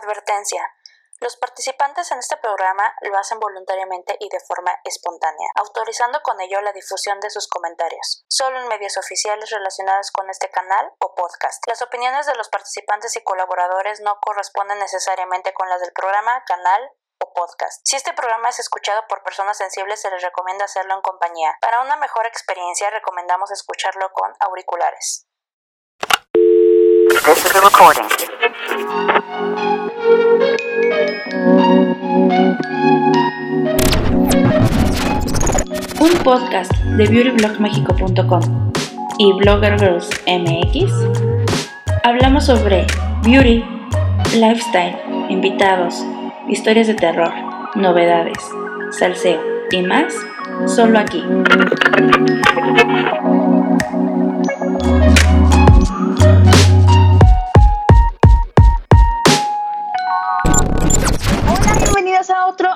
Advertencia. Los participantes en este programa lo hacen voluntariamente y de forma espontánea, autorizando con ello la difusión de sus comentarios, solo en medios oficiales relacionados con este canal o podcast. Las opiniones de los participantes y colaboradores no corresponden necesariamente con las del programa, canal o podcast. Si este programa es escuchado por personas sensibles, se les recomienda hacerlo en compañía. Para una mejor experiencia, recomendamos escucharlo con auriculares. Un podcast de beautyblogmexico.com y Blogger Girls MX. Hablamos sobre beauty, lifestyle, invitados, historias de terror, novedades, salseo y más, solo aquí.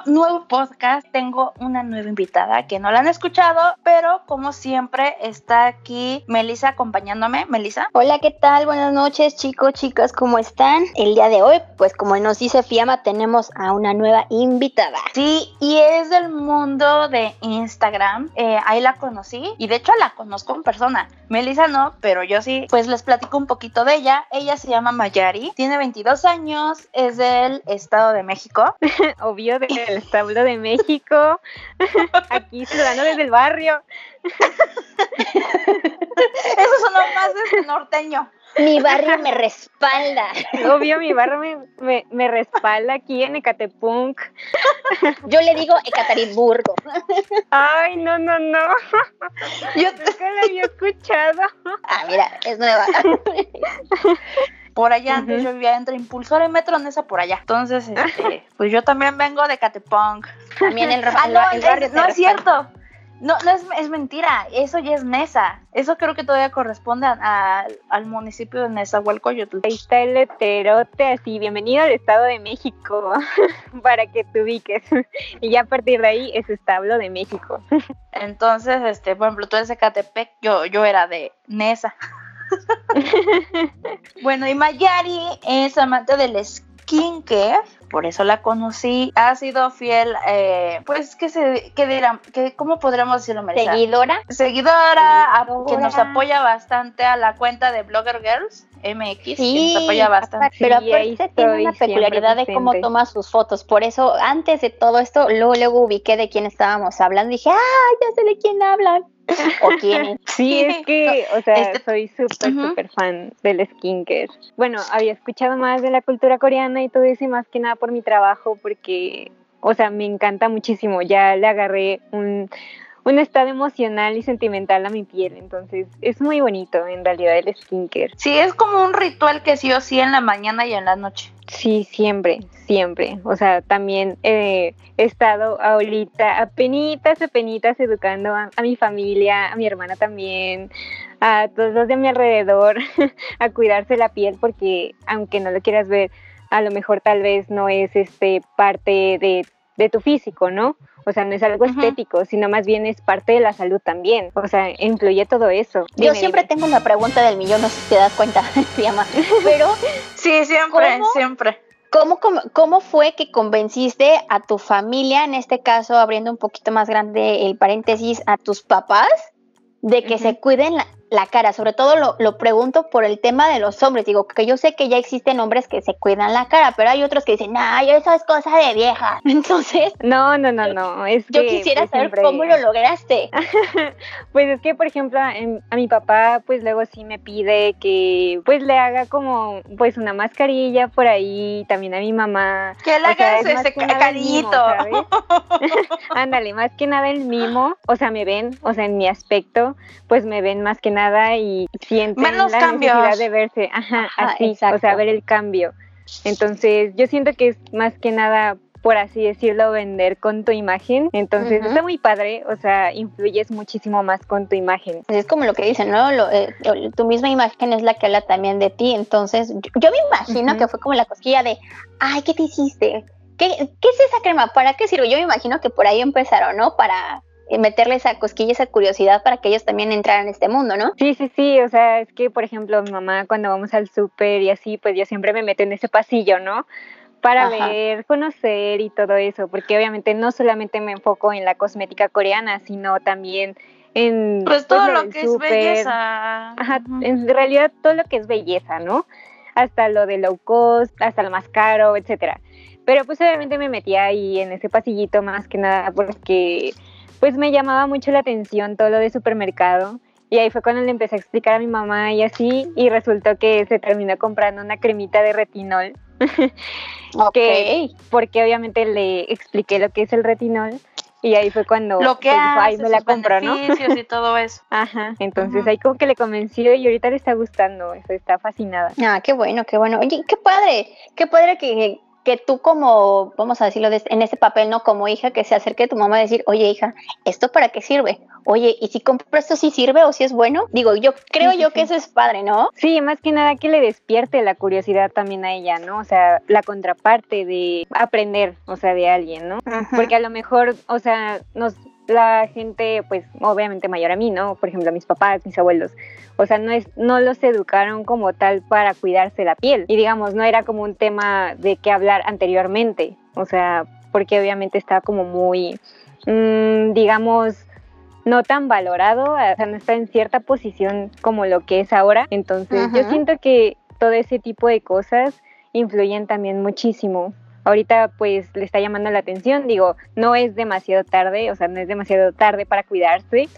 Nuevo podcast tengo una nueva invitada que no la han escuchado, pero como siempre está aquí Melissa acompañándome. Melissa. Hola, ¿qué tal? Buenas noches chicos, chicas, ¿cómo están? El día de hoy, pues como nos dice Fiamma, tenemos a una nueva invitada. Sí, y es del mundo de Instagram. Eh, ahí la conocí y de hecho la conozco en persona. Melissa no, pero yo sí. Pues les platico un poquito de ella. Ella se llama Mayari, tiene 22 años, es del Estado de México. Obvio del Estado de México. Aquí ciudadano desde el barrio. Eso sonó más desde norteño. Mi barrio me respalda. Obvio, mi barrio me, me, respalda aquí en Ecatepunk. Yo le digo Ekaterimburgo. Ay, no, no, no. Yo nunca la había escuchado. Ah, mira, es nueva. Por allá, antes yo vivía entre Impulsor y Metro Nesa por allá. Entonces, este, pues yo también vengo de Catepunk. También el, ah, no, el barrio. no es cierto. No, no es, es, mentira, eso ya es Mesa. Eso creo que todavía corresponde al municipio de Nezahualcóyotl. Ahí está el leterote así, bienvenido al Estado de México, para que te ubiques. y ya a partir de ahí es establo de México. Entonces, este, por ejemplo, tú eres de Catepec, yo, yo era de Nesa. bueno, y Mayari es amante del skincare por eso la conocí. Ha sido fiel, eh, pues, ¿qué, se, qué dirán? ¿Qué, ¿Cómo podríamos decirlo, Melissa? Seguidora. Seguidora, que nos apoya bastante a la cuenta de Blogger Girls. MX, sí, nos apoya bastante. Pero aparte tiene una peculiaridad de cómo toma sus fotos. Por eso, antes de todo esto, luego, luego ubiqué de quién estábamos hablando. Dije, ah, ya sé de quién hablan. ¿O quién? Sí, es que, o sea, este soy súper, súper fan del skincare. Bueno, había escuchado más de la cultura coreana y todo eso, y más que nada por mi trabajo porque, o sea, me encanta muchísimo. Ya le agarré un, un estado emocional y sentimental a mi piel. Entonces es muy bonito en realidad el skincare. Sí, es como un ritual que sí o sí en la mañana y en la noche. Sí, siempre, siempre. O sea, también he estado ahorita apenitas, apenitas educando a, a mi familia, a mi hermana también, a todos los de mi alrededor, a cuidarse la piel porque aunque no lo quieras ver, a lo mejor tal vez no es este parte de, tu físico, ¿no? O sea, no es algo estético, sino más bien es parte de la salud también. O sea, incluye todo eso. Yo siempre tengo una pregunta del millón, no sé si te das cuenta, llama. Pero. sí, siempre, siempre. ¿Cómo, ¿Cómo, fue que convenciste a tu familia, en este caso abriendo un poquito más grande el paréntesis, a tus papás, de que se cuiden la, la cara, sobre todo lo, lo, pregunto por el tema de los hombres, digo, que yo sé que ya existen hombres que se cuidan la cara, pero hay otros que dicen, ay, eso es cosa de vieja, entonces... No, no, no, no, es Yo quisiera saber cómo lo lograste. pues es que, por ejemplo, a, mi papá, pues luego sí me pide que, pues le haga como, pues una mascarilla por ahí, también a mi mamá. Que le hagas ese cariñito. Ándale, más que nada el mimo, o sea, me ven, o sea, en mi aspecto, pues me ven más que nada y sienten la necesidad de verse, ajá, así, o sea, ver el cambio. Entonces, yo siento que es más que nada por así decirlo, vender con tu imagen. Entonces, está muy padre, o sea, influyes muchísimo más con tu imagen. Pues es como lo que dicen, ¿no? Eh, tu misma imagen es la que habla también de ti. Entonces, yo, me imagino que fue como la cosquilla de, ay, ¿qué te hiciste? ¿Qué, ¿Qué es esa crema? ¿Para qué sirve? Yo me imagino que por ahí empezaron, ¿no? Para meterle esa cosquilla, esa curiosidad para que ellos también entraran en este mundo, ¿no? Sí, sí, sí, o sea, es que, por ejemplo, mi mamá cuando vamos al súper y así, pues yo siempre me meto en ese pasillo, ¿no? para ver, conocer y todo eso, porque obviamente no solamente me enfoco en la cosmética coreana, sino también en pues, pues todo lo que es belleza. Ajá, en realidad todo lo que es belleza, ¿no? Hasta lo de low cost, hasta lo más caro, etcétera. Pero pues obviamente me metí ahí en ese pasillito más que nada porque pues me llamaba mucho la atención todo lo de supermercado. Y ahí fue cuando le empecé a explicar a mi mamá y así, y resultó que se terminó comprando una cremita de retinol. ok. porque obviamente le expliqué lo que es el retinol. Y ahí fue cuando lo que ahí me la compró, ¿no? y todo eso. Ajá, entonces ahí como que le convenció y ahorita le está gustando, eso está fascinada. Ah, qué bueno, qué bueno. Oye, qué padre, qué padre que, que tú como, vamos a decirlo en ese papel, ¿no? Como hija, que se acerque a tu mamá a decir, oye hija, ¿esto para qué sirve? Oye, ¿y si compro esto si sirve o si es bueno? Digo, yo creo yo que eso es padre, ¿no? Sí, más que nada que le despierte la curiosidad también a ella, ¿no? O sea, la contraparte de aprender, o sea, de alguien, ¿no? Porque a lo mejor, o sea, nos la gente, pues obviamente mayor a mí, ¿no? Por ejemplo, mis papás, mis abuelos. O sea, no, es, no los educaron como tal para cuidarse la piel. Y digamos, no era como un tema de qué hablar anteriormente. O sea, porque obviamente estaba como muy, mm, digamos, no tan valorado, o sea, no está en cierta posición como lo que es ahora. Entonces, yo siento que todo ese tipo de cosas influyen también muchísimo ahorita pues le está llamando la atención, digo, no es demasiado tarde, o sea, no es demasiado tarde para cuidarse,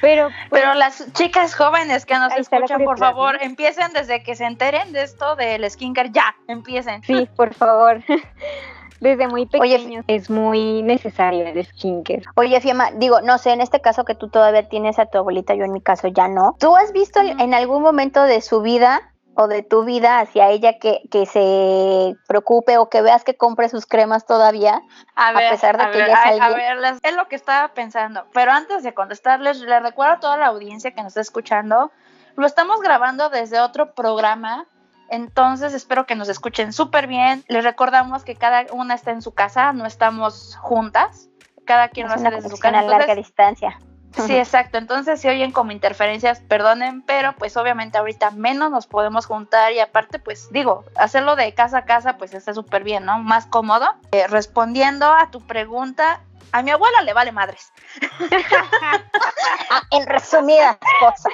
pero... Pues, pero las chicas jóvenes que nos escuchan, por favor, empiecen desde que se enteren de esto del skincare, ya, empiecen. Sí, por favor. Desde muy pequeños es muy necesario el skincare. Oye, Fiamma, digo, no sé, en este caso que tú todavía tienes a tu abuelita, yo en mi caso ya no. ¿Tú has visto en algún momento de su vida o de tu vida hacia ella que, que se preocupe o que veas que compre sus cremas todavía, a, pesar de que ver, ya a, a ver, es lo que estaba pensando. Pero antes de contestarles, les recuerdo a toda la audiencia que nos está escuchando, lo estamos grabando desde otro programa, entonces espero que nos escuchen súper bien. Les recordamos que cada una está en su casa, no estamos juntas, cada quien lo hace desde su casa. a larga distancia. Sí, exacto. Entonces, si oyen como interferencias, perdonen, pero pues obviamente ahorita menos nos podemos juntar y aparte, pues digo, hacerlo de casa a casa, pues está súper bien, ¿no? Más cómodo. Eh, respondiendo a tu pregunta, a mi abuela le vale madres. en resumidas cosas.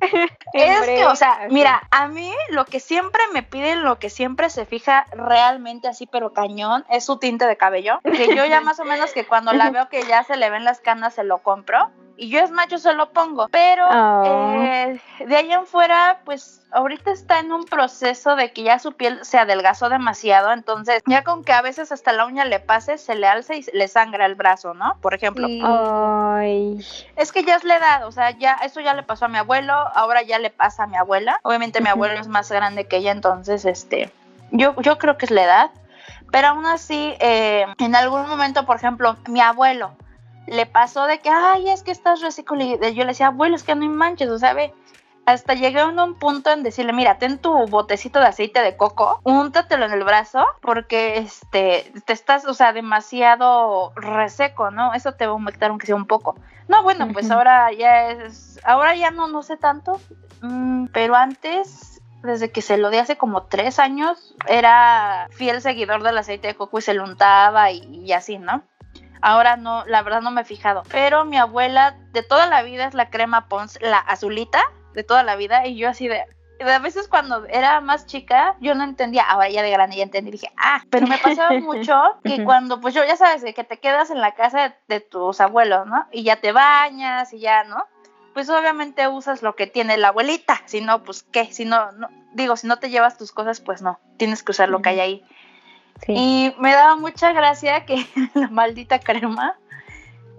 es que, o sea, mira, a mí lo que siempre me piden, lo que siempre se fija realmente así, pero cañón, es su tinte de cabello. Que yo ya más o menos que cuando la veo que ya se le ven las canas, se lo compro y yo es macho se lo pongo. Pero oh. eh, de ahí en fuera, pues ahorita está en un proceso de que ya su piel se adelgazó demasiado, entonces ya con que a veces hasta la uña le pase, se le alza y le sangra el brazo, ¿no? Por ejemplo. Ay. Es que ya es la edad, o sea, ya eso ya le pasó a mi abuelo, ahora ya le pasa a mi abuela. Obviamente mi abuelo es más grande que ella, entonces, este, yo, yo creo que es la edad. Pero aún así, eh, en algún momento, por ejemplo, mi abuelo, le pasó de que, ay, es que estás reciclo. Y yo le decía, abuelo, es que no hay manches, o sea, ve. Hasta llegué a un punto en decirle, mira, ten tu botecito de aceite de coco, úntatelo en el brazo, porque este, te estás, o sea, demasiado reseco, ¿no? Eso te va a humectar aunque sea un poco. No, bueno, pues ahora ya es, ahora ya no, no sé tanto, mm, pero antes desde que se lo di hace como tres años, era fiel seguidor del aceite de coco y se lo untaba y así, ¿no? Ahora no, la verdad no me he fijado. Pero mi abuela de toda la vida es la crema Pons, la azulita de toda la vida. Y yo así de, a veces cuando era más chica, yo no entendía, ahora ya de grande ya entendí, dije, ah, pero me pasaba mucho que cuando, pues yo ya sabes, que te quedas en la casa de, tus abuelos, ¿no? Y ya te bañas y ya, ¿no? Pues obviamente usas lo que tiene la abuelita, si no, pues qué, si no, no, digo, si no te llevas tus cosas, pues no, tienes que usar lo que hay ahí. Y me daba mucha gracia que la maldita crema,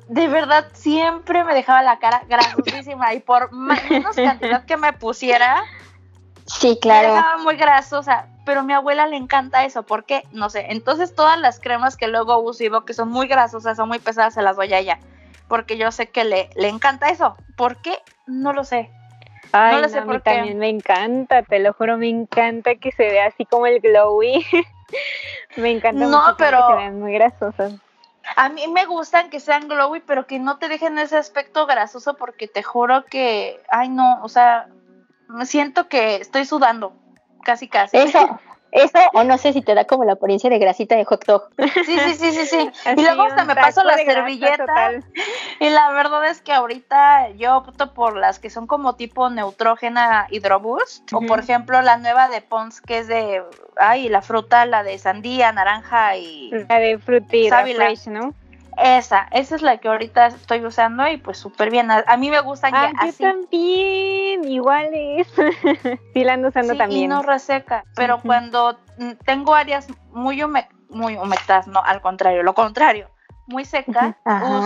de verdad, siempre me dejaba la cara grasosísima y por menos cantidad que me pusiera, sí, claro. me dejaba muy grasosa. Pero a mi abuela le encanta eso, ¿por qué? No sé. Entonces todas las cremas que luego uso y veo que son muy grasosas, son muy pesadas, se las doy a ella. Porque yo sé que le, le encanta eso. ¿Por qué? No lo sé. Ay, no lo sé a mí también me encanta, te lo juro, me encanta que se vea así como el glowy. me encanta no, mucho pero... que se vean muy grasosas. A mí me gustan que sean glowy, pero que no te dejen ese aspecto grasoso porque te juro que, ay no, o sea, me siento que estoy sudando, casi casi. Eso, Eso, o no sé si te da como la apariencia de grasita de hot dog. Sí, sí, sí, sí, sí. Así, y luego hasta me paso la servilleta. total. Y la verdad es que ahorita yo opto por las que son como tipo neutrógena hidroboost. O por ejemplo la nueva de Pons que es de, ay, la fruta, la de sandía, naranja y La de fresh, ¿no? Esa. Esa es la que ahorita estoy usando y pues súper bien. A, a mí me gustan Ah, ya yo así. también, iguales. sí, la ando usando Sí, también. y no reseca. Pero cuando mm, tengo áreas muy, hume- muy humectadas, no, al contrario, lo contrario, muy seca,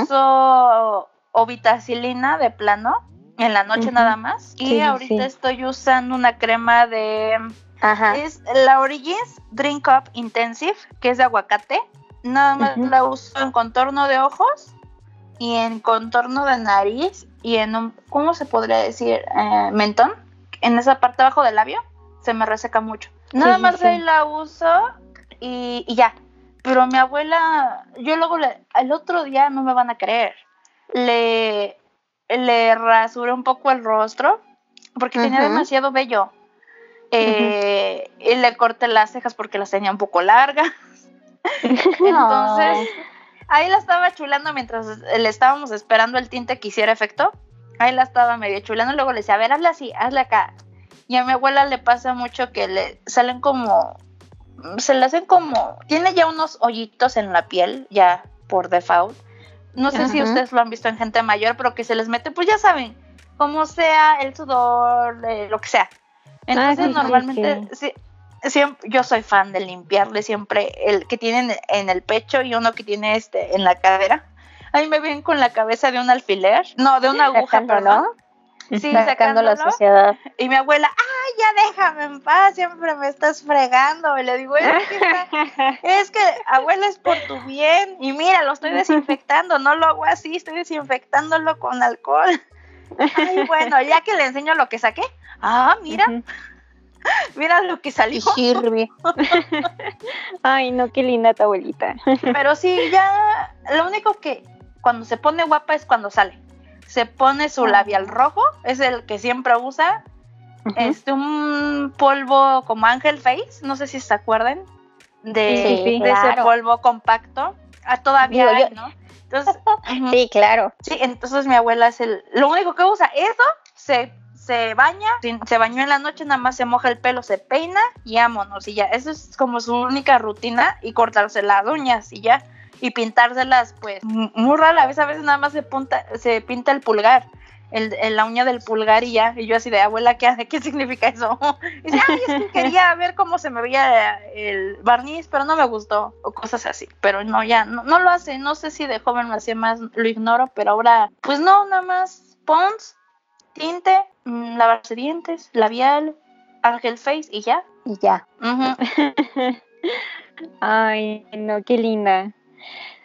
uso o vitacilina de plano en la noche nada más. Y Sí, ahorita sí. estoy usando una crema de. Ajá. Es la Origins Drink Up Intensive, que es de aguacate. Nada más la uso en contorno de ojos y en contorno de nariz y en un, ¿cómo se podría decir? Eh, mentón. En esa parte abajo del labio se me reseca mucho. Nada sí, más sí. ahí la uso y, y ya. Pero mi abuela, yo luego le, el otro día no me van a creer. Le, le rasuré un poco el rostro porque tenía demasiado vello. Eh, Y le corté las cejas porque las tenía un poco largas. Entonces, ahí la estaba chulando mientras le estábamos esperando el tinte que hiciera efecto. Ahí la estaba medio chulando. Luego le decía, a ver, hazle así, hazle acá. Y a mi abuela le pasa mucho que le salen como. Se le hacen como. Tiene ya unos hoyitos en la piel, ya por default. No sé si ustedes lo han visto en gente mayor, pero que se les mete, pues ya saben, como sea el sudor, eh, lo que sea. Entonces, Ah, sí, normalmente, sí, siempre, yo soy fan de limpiarle siempre el que tienen en el pecho y uno que tiene este en la cadera. Ahí me ven con la cabeza de un alfiler, no, de una aguja, perdón. Sí, Sacando la sociedad. Y mi abuela, ay, ya déjame en paz, siempre me estás fregando. Y le digo, es que, está- es que abuela es por tu bien. Y mira, lo estoy desinfectando, no lo hago así, estoy desinfectándolo con alcohol. Ay, bueno, ya que le enseño lo que saqué. Ah, mira. mira lo que Y salió. sirve. Ay, no, qué linda tu abuelita. Pero sí, ya, lo único que cuando se pone guapa es cuando sale. Se pone su labial rojo, es el que siempre usa. Este, un polvo como Angel Face, no sé si se acuerdan de, Sí, ese polvo compacto. Ah, todavía Digo, hay, ¿no? Entonces. Sí, claro. Sí, entonces mi abuela es el, lo único que usa, eso, se, se baña, se bañó en la noche, nada más se moja el pelo, se peina y vámonos, y ya, eso es como su única rutina, y cortarse las uñas y ya, y pintárselas, pues, muy rara, a veces, a veces nada más se, punta, se pinta el pulgar, el, la uña del pulgar y ya, y yo así de, abuela, ¿qué? ¿qué significa eso? Y dice, es que quería ver cómo se me veía el barniz, pero no me gustó, o cosas así, pero no, ya, no, no lo hace, no sé si de joven lo hacía más, lo ignoro, pero ahora, pues no, nada más Pons, tinte, lavarse dientes, labial, Ángel Face y ya. Y ya. Ay, no, qué linda.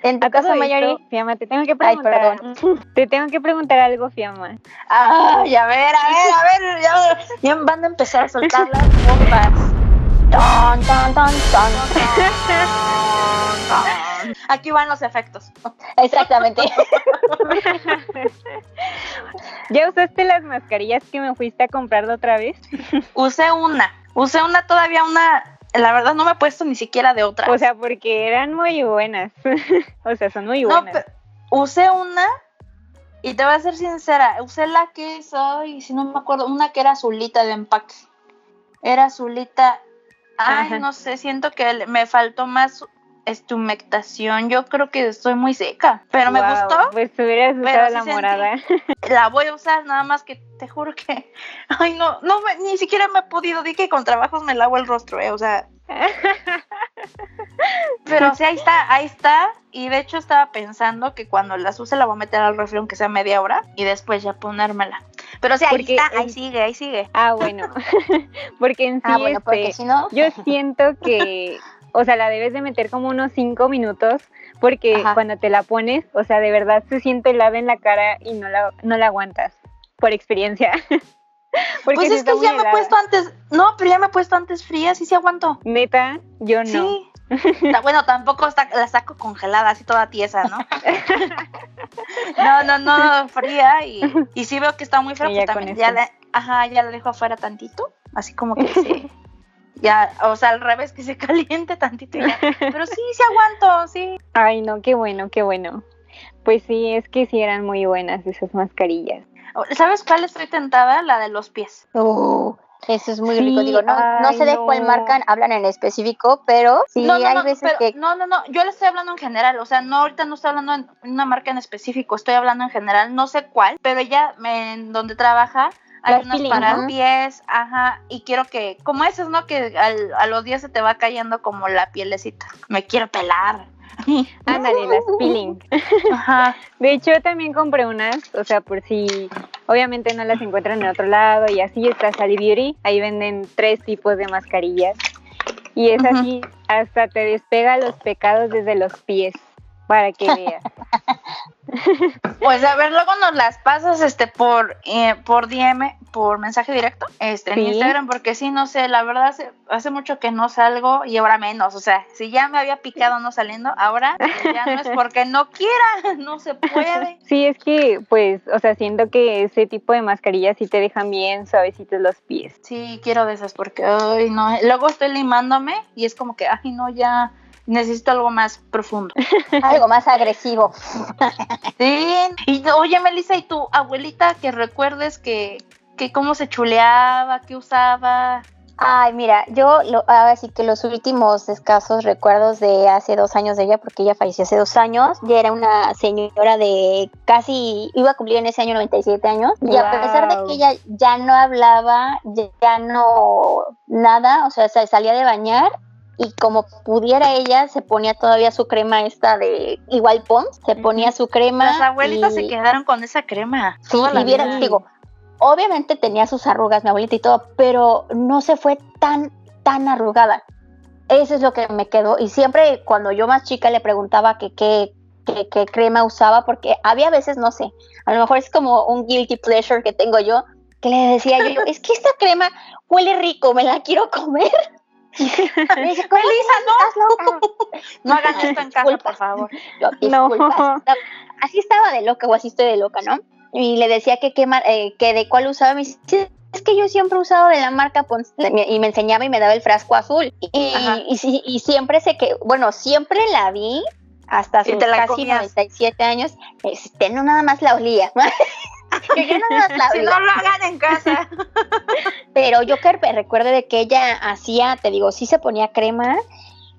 En tu caso, Mayori, esto, Fiamma, te tengo que Ay, preguntar. te tengo que preguntar algo, Fiamma. Ay, a ver, a ver, a ver, ya, ya van a empezar a soltar las bombas. Ton, ton, ton, ton. Aquí van los efectos. Exactamente. ¿Ya usaste las mascarillas que me fuiste a comprar de otra vez? Usé una, usé una todavía una, la verdad no me he puesto ni siquiera de otra. O sea, porque eran muy buenas. o sea, son muy no, buenas. usé una y te voy a ser sincera, usé la que es, ay, si no me acuerdo, una que era azulita de empaque. Era azulita, ay, Ajá. no sé, siento que me faltó más humectación. Yo creo que estoy muy seca, pero me gustó. Pues hubieras usado sí la morada. La voy a usar nada más que te juro que, ay, no, no, me- ni siquiera me he podido, di que con trabajos me lavo el rostro, eh, o sea, Pero sí, ahí está, ahí está. Y de hecho estaba pensando que cuando las use la voy a meter al refri aunque sea media hora y después ya ponérmela. Pero sí, ahí Porque está, ahí en- sigue, ahí sigue. ah, bueno. porque en sí, Ah, bueno, porque este, si no. yo siento que, o sea, la debes de meter como unos cinco minutos, porque Ajá. cuando te la pones, o sea, de verdad se siente helada en la cara y no la, no la aguantas, por experiencia. porque Pues es que ya me he puesto antes, no, pero ya me he puesto antes fría, sí, sí aguanto. Neta, yo no. Sí. Bueno, tampoco está- la saco congelada, así toda tiesa, ¿no? no, no, no, fría y, y sí veo que está muy fría, Y pues también ya eso. la, ajá, ya la dejo afuera tantito, así como que se, Ya, o sea, al revés, que se caliente tantito ya. Pero sí, sí aguanto, sí. Ay, no, qué bueno, qué bueno. Pues sí, es que sí eran muy buenas esas mascarillas. ¿Sabes cuál estoy tentada? La de los pies. Uh, eso es muy rico. Digo, no, no sé de cuál marca hablan en específico, pero sí no, no, hay veces que. No, no, no. Yo le estoy hablando en general. O sea, no, ahorita no estoy hablando en una marca en específico. Estoy hablando en general. No sé cuál, pero ella en donde trabaja. Hay Las unos peeling, para pies, ajá, y quiero que, como esos, ¿no? Que al- a los días se te va cayendo como la pielecita. Me quiero pelar. Ándale, las peeling. Ajá. De hecho, también compré unas, o sea, por si obviamente no las encuentran en otro lado y así está Sally Beauty. Ahí venden tres tipos de mascarillas. Y es así, hasta te despega los pecados desde los pies, para que veas. Pues a ver, luego nos las pasas este por eh, por DM, por mensaje directo, este en. Instagram, porque sí, no sé, la verdad hace, hace mucho que no salgo y ahora menos, o sea, si ya me había picado no saliendo, ahora ya no es porque no quiera, no se puede. Sí, es que, pues, o sea, siento que ese tipo de mascarillas sí te dejan bien suavecitos los pies. Sí, quiero de esas porque ay no, luego estoy limándome y es como que ay no ya necesito algo más profundo. Algo más agresivo. Sí, y oye Melissa, ¿y tu abuelita que recuerdes que que cómo se chuleaba, qué usaba? Ay, mira, yo lo, ahora sí que los últimos escasos recuerdos de hace dos años de ella, porque ella falleció hace dos años, ya era una señora de casi, iba a cumplir en ese año 97 años, y a pesar de que ella ya no hablaba, ya, ya no nada, o sea, se salía de bañar y como pudiera ella, se ponía todavía su crema esta de igual Pons, se ponía su crema. Las abuelitas y- se quedaron con esa crema. Sí, toda la y vieras, digo, obviamente tenía sus arrugas, mi abuelita y todo, pero no se fue tan, tan arrugada. Eso es lo que me quedó. Y siempre cuando yo más chica le preguntaba que qué que, qué crema usaba, porque había veces, no sé, a lo mejor es como un guilty pleasure que tengo yo, que le decía yo, es que esta crema huele rico, me la quiero comer. Me dice, "¿Cómo Melissa, estás loca?" No hagan esto en casa, por favor. Yo, No. así, estaba, de loca o así estoy de loca, ¿no? Y le decía que, qué mar- eh, que de cuál usaba. Me dice, "Sí, es que yo siempre he usado de la marca Pons. Y me enseñaba y me daba el frasco azul. Y, y, y siempre sé que, bueno, siempre la vi hasta sus casi comías. 97 años. Este, no nada más la olía. yo ya nada más la Si no lo hagan en casa. Pero yo que me recuerdo de que ella hacía, te digo, sí se ponía crema.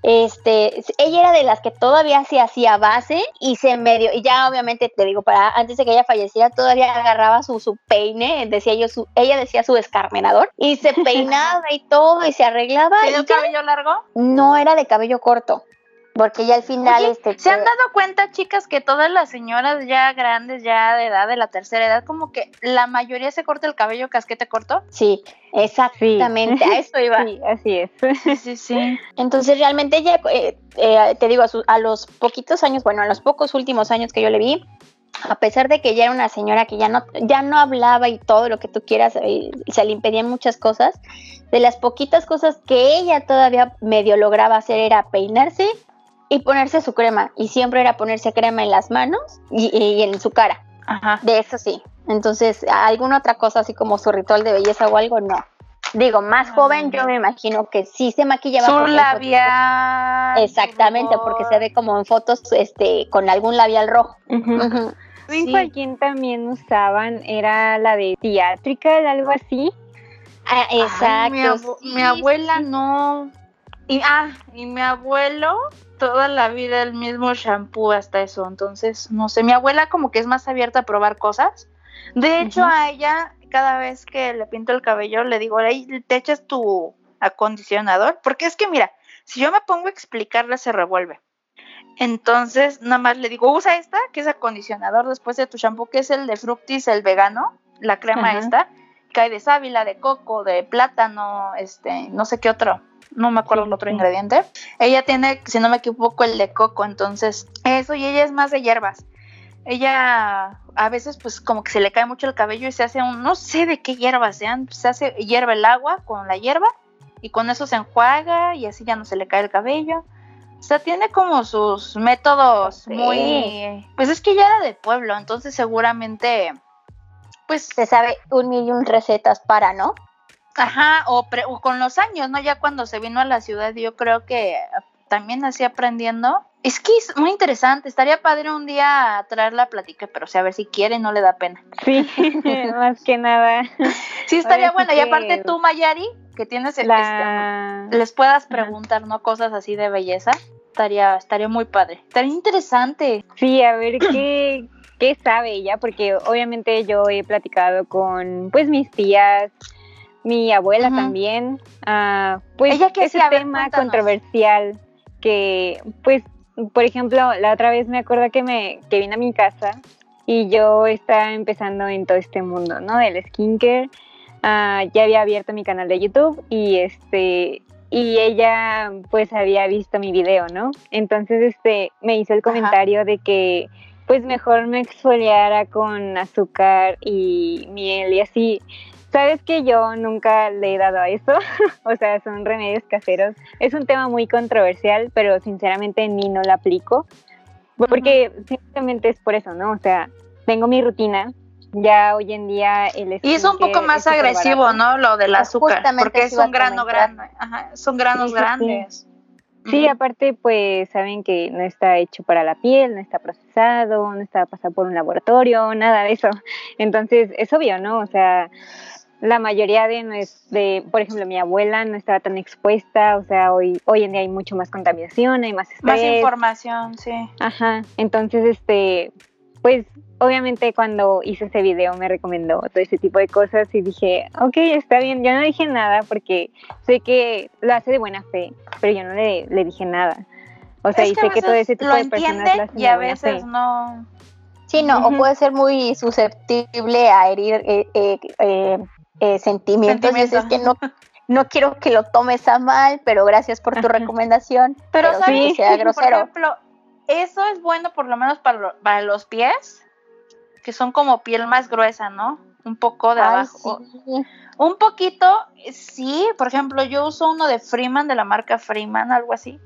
Este, ella era de las que todavía se hacía base y se medio, y ya obviamente te digo, para antes de que ella falleciera, todavía agarraba su, su peine, decía yo, su, ella decía su escarmenador, y se peinaba y todo, y se arreglaba. ¿Tiene y el ya cabello largo? no era de cabello corto, porque ya al final, Oye, este. ¿Se han dado cuenta, chicas, que todas las señoras ya grandes, ya de edad, de la tercera edad, como que la mayoría se corta el cabello casquete corto? Sí, exactamente, a eso iba. Sí, así es. Sí, sí, sí. Entonces realmente ella, eh, eh, te digo, a, su- a los poquitos años, bueno, a los pocos últimos años que yo le vi, a pesar de que ella era una señora que ya no, ya no hablaba y todo lo que tú quieras, eh, se le impedían muchas cosas, de las poquitas cosas que ella todavía medio lograba hacer era peinarse y ponerse su crema. Y siempre era ponerse crema en las manos y, y en su cara. Ajá. De eso sí. Entonces, ¿alguna otra cosa así como su ritual de belleza o algo? No. Digo, más Ah. joven yo me imagino que sí se maquillaba. Su fotos- labial. Exactamente, porque se ve como en fotos este con algún labial rojo. Ujú. ¿Saben Sí. cuál quien también usaban? Era la de Theatrical, algo así. Ah, Ay, exacto. mi, abu- sí, mi abuela sí. no. Y, ah, y mi abuelo, toda la vida el mismo shampoo hasta eso. Entonces, no sé, mi abuela como que es más abierta a probar cosas. De hecho, a ella, cada vez que le pinto el cabello, le digo, "Ey, te echas tu acondicionador. Porque es que, mira, si yo me pongo a explicarle, se revuelve. Entonces, nada más le digo, usa esta, que es acondicionador después de tu shampoo, que es el de Fructis, el vegano, la crema esta, que hay de sábila, de coco, de plátano, este, no sé qué otro, no me acuerdo el otro ingrediente. Ella tiene, si no me equivoco, el de coco, entonces, eso, y ella es más de hierbas. Ella a veces pues como que se le cae mucho el cabello y se hace un, no sé de qué hierbas sean, se hace, hierve el agua con la hierba y con eso se enjuaga y así ya no se le cae el cabello. O sea, tiene como sus métodos Sí. muy... Pues es que ya era de pueblo, entonces seguramente... Pues Se sabe un millón recetas para, ¿no? Ajá, o, pre- o con los años, ¿no? Ya cuando se vino a la ciudad, yo creo que también así aprendiendo. Es que es muy interesante, estaría padre un día traer la plática, pero o sea, a ver si quiere, no le da pena. Sí, más que nada. Sí, estaría bueno. Y aparte tú, Mayari, que tienes el, La... este, les puedas preguntar, ¿no? Cosas así de belleza. Estaría, estaría muy padre. Estaría interesante. Sí, a ver qué, qué sabe ella, porque obviamente yo he platicado con pues mis tías, mi abuela también, ah, pues ¿Ella ese ver, tema controversial que pues por ejemplo la otra vez me acuerdo que me que vine a mi casa y yo estaba empezando en todo este mundo, ¿no? Del skincare, ah, ya había abierto mi canal de YouTube y este y ella pues había visto mi video, ¿no? Entonces este me hizo el Ajá. comentario de que pues mejor me exfoliara con azúcar y miel y así. Sabes que yo nunca le he dado a eso, o sea, son remedios caseros. Es un tema muy controversial, pero sinceramente en mí no lo aplico, porque simplemente es por eso, ¿no? O sea, tengo mi rutina, ya hoy en día el Y es un poco más agresivo, barato. ¿no? Lo del Pues azúcar. justamente Porque es un grano grande. Ajá, son granos Sí, sí, sí. grandes. Sí, aparte, pues saben que no está hecho para la piel, no está procesado, no está pasado por un laboratorio, nada de eso. Entonces, es obvio, ¿no? O sea, la mayoría de, nues- de por ejemplo, mi abuela no estaba tan expuesta, o sea, hoy, hoy en día hay mucho más contaminación, hay más estrés. Más información, sí. Ajá, entonces, este, pues obviamente cuando hice ese video me recomendó todo ese tipo de cosas y dije, ok, está bien, yo no dije nada porque sé que lo hace de buena fe, pero yo no le, le dije nada. O sea, Es y que sé que todo ese tipo lo de personas entiende lo hacen y de a buena veces fe. no. Sí, no, o puede ser muy susceptible a herir eh, eh, eh, eh, sentimientos. Es, que no, no quiero que lo tomes a mal, pero gracias por tu recomendación. Pero, que sea Por grosero. ejemplo, eso es bueno por lo menos para, para los pies, que son como piel más gruesa, ¿no? Un poco de Ay, abajo. sí. Un poquito, sí. Por ejemplo, yo uso uno de Freeman, de la marca Freeman, algo así.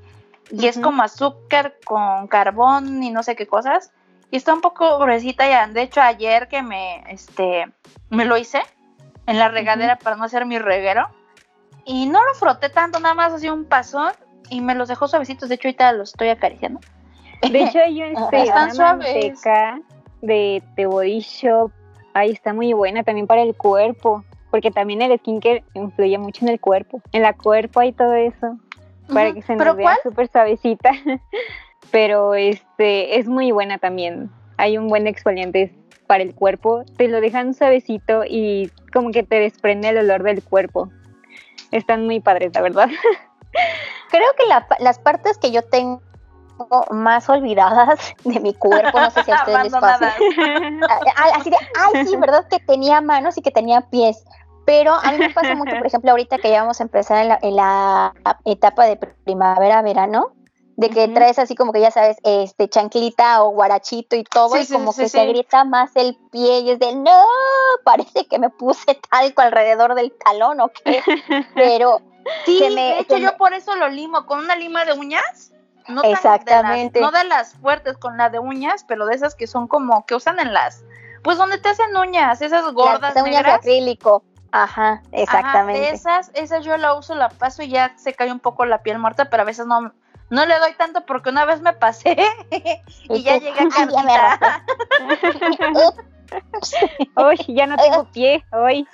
Y es como azúcar con carbón y no sé qué cosas. Y está un poco gruesita ya. De hecho, ayer que me, este, me lo hice en la regadera para no hacer mi reguero. Y no lo froté tanto, nada más así un pasón. Y me los dejó suavecitos. De hecho, ahorita los estoy acariciando. De hecho, hay este, Están una manteca de The Body Shop, ahí está muy buena también para el cuerpo, porque también el skincare influye mucho en el cuerpo, en la cuerpo y todo eso. para Ujú. que se ¿Pero nos vea súper suavecita. Pero este es muy buena también. Hay un buen exfoliante para el cuerpo. Te lo dejan suavecito y como que te desprende el olor del cuerpo. Están muy padres, la verdad. Creo que la- las partes que yo tengo más olvidadas de mi cuerpo, no sé si a ustedes les pasa. Así de, ay, sí, ¿verdad? Que tenía manos y que tenía pies. Pero a mí me pasa mucho, por ejemplo, ahorita que ya vamos a empezar en la, en la etapa de primavera-verano, de que traes así como que ya sabes, este chanclita o guarachito y todo, Sí, y sí, como sí, que se grita más el pie y es de, no, parece que me puse talco alrededor del talón o qué. Pero Sí, me- de hecho yo me- por eso lo limo con una lima de uñas. No tan Exactamente. De las, no de las fuertes con la de uñas, pero de esas que son como que usan en las, pues donde te hacen uñas, esas gordas las uñas de acrílico. Ajá, Ajá, exactamente. de esas, esas yo la uso, la paso y ya se cae un poco la piel muerta, pero a veces no, no le doy tanto porque una vez me pasé y, ya llegué a "Ay, ya me Carlita. Uy, ya no tengo pie hoy.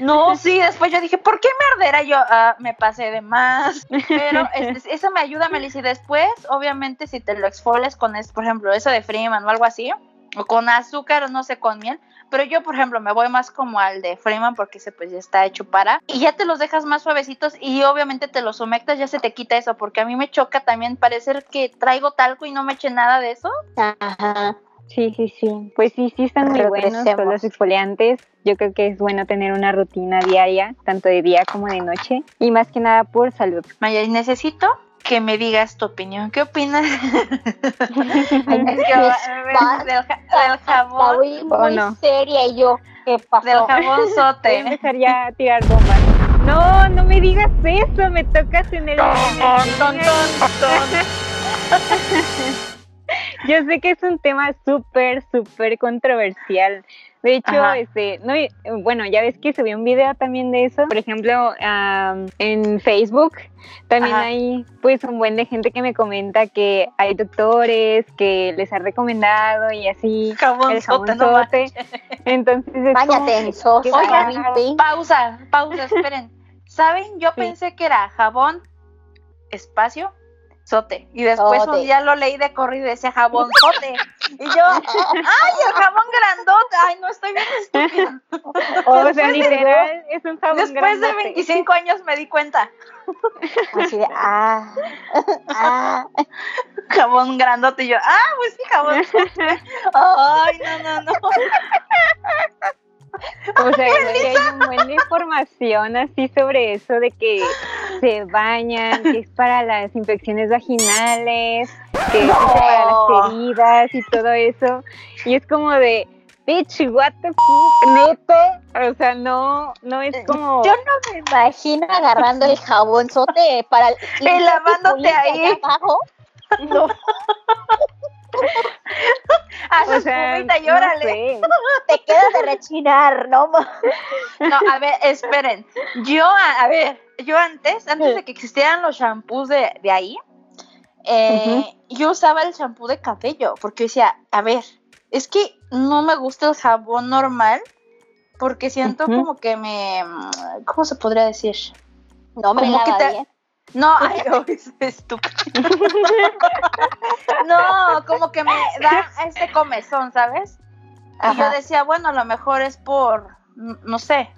No, sí, después yo dije, ¿por qué me arderá? Yo ah, me pasé de más. Pero este, esa me ayuda, Melissa. Y después, obviamente, si te lo exfolias con, por ejemplo, eso de Freeman o algo así, o con azúcar o no sé, con miel. Pero yo, por ejemplo, me voy más como al de Freeman porque ese pues ya está hecho para. Y ya te los dejas más suavecitos y obviamente te los humectas, ya se te quita eso. Porque a mí me choca también parecer que traigo talco y no me eche nada de eso. Ajá. Sí, sí, sí. Pues sí, sí están muy buenos todos los exfoliantes. Yo creo que es bueno tener una rutina diaria, tanto de día como de noche. Y más que nada por salud. Maya, y necesito que me digas tu opinión. ¿Qué opinas? Del, del jabón. muy, seria y yo, ¿qué pasó? Del jabón Voy a sote. empezar ya a tirar bombas. No, no me digas eso, me tocas en el... en el- Ton, ton, ton. Yo sé que es un tema súper, súper controversial, De hecho, Ajá. este, no, bueno, ya ves que subí un video también de eso. Por ejemplo, am, en Facebook también Ajá. hay pues un buen de gente que me comenta que hay doctores que les ha recomendado y así Jabón el no. Entonces es como- Bañate en sosa, Oigan, limpia. Pausa, pausa, esperen. ¿Saben? Yo pensé que era jabón, espacio, sote. Y después Sote. un día lo leí de corrido y decía jabón sote. Y yo, ¡ay, el jabón grandote! ¡Ay, no estoy bien estúpida! o sea, después de- literal, es un jabón Después de grandote. 25 años me di cuenta. Así de, ah, ah. Jabón grandote. Y yo, ¡ah, pues sí, jabón! ¡Ay, no, no, no! O sea, hay un buen de información así sobre eso de que se bañan, que es para las infecciones vaginales, que es para las heridas y todo eso. Y es como de, bitch, what the neta. O sea, no, no es como... Yo no me imagino agarrando el jabonzote para tu lavándote ahí. abajo. No, Haz o sea, espumita y no órale. sé. te queda de rechinar, ¿no? No, a ver, esperen. Yo, a, a ver, yo antes, antes de que existieran los shampoos de, de ahí, eh, yo usaba el shampoo de cabello, porque yo decía, a ver, es que no me gusta el jabón normal, porque siento como que me, ¿cómo se podría decir? No me Como lava que te- bien. No, ay, oh, es estúpido. no, como que me da este comezón, ¿sabes? Y yo decía, bueno, a lo mejor es por, no sé.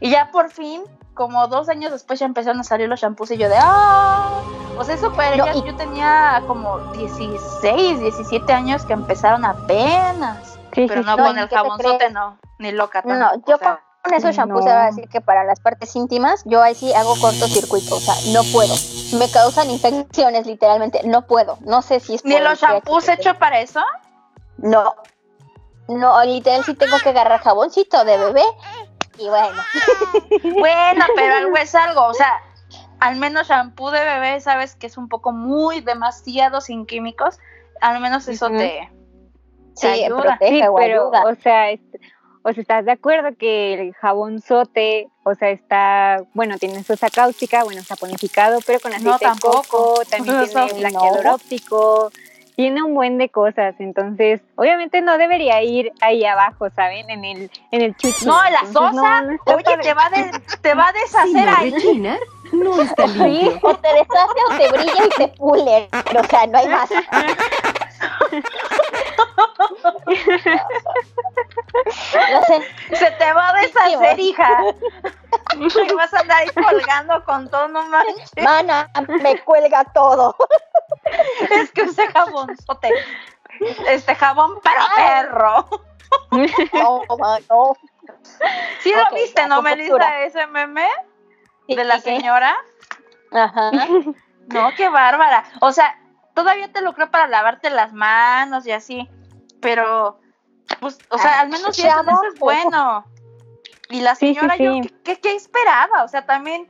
Y ya por fin, como dos años después ya empezaron a salir los shampoos y yo de, ¡ah! O sea, eso pero No, ya- y- yo tenía como 16, 17 años que empezaron apenas. Sí, Pero no con No, el ¿y qué te jabonzote, no, ni loca No, tampoco, yo o sea, con esos shampoos no. se va a decir que para las partes íntimas, yo ahí sí hago cortocircuito, o sea, no puedo. Me causan infecciones, literalmente, no puedo. No sé si es ¿Ni los shampoos hechos para eso? No. No, literal sí tengo que agarrar jaboncito de bebé. Y bueno, Bueno, pero algo es algo, o sea, al menos shampoo de bebé, sabes que es un poco muy demasiado sin químicos, al menos eso Ujú. te, sí, te ayuda. protege Sí, o pero, ayuda. o sea, es- o sea, ¿estás de acuerdo que el jabonzote, o sea, está, bueno, tiene sosa cáustica, bueno, está ponificado, pero con aceite No, de tampoco. coco, también tiene no. blanqueador óptico, tiene un buen de cosas, entonces, obviamente no debería ir ahí abajo, ¿saben? En el, en el chuchi. No, la sosa, oye, te va, de, te va a deshacer ahí. no está limpio. O te deshace o te brilla y te pule. O sea, no hay más. Se te va a deshacer, hija. Y vas a andar ahí colgando con todo, no manches. Mana, me cuelga todo. Es que use jabonzote. Este jabón para perro. No, no. ¿Sí lo viste, no, Melissa, ese meme de la señora? Ajá. No, qué bárbara. O sea, todavía te lo creo para lavarte las manos y así. Pero, pues, o sea, al menos si eso, es bueno. Y la Sí, sí, señora, yo. ¿qué, qué, esperaba? O sea, también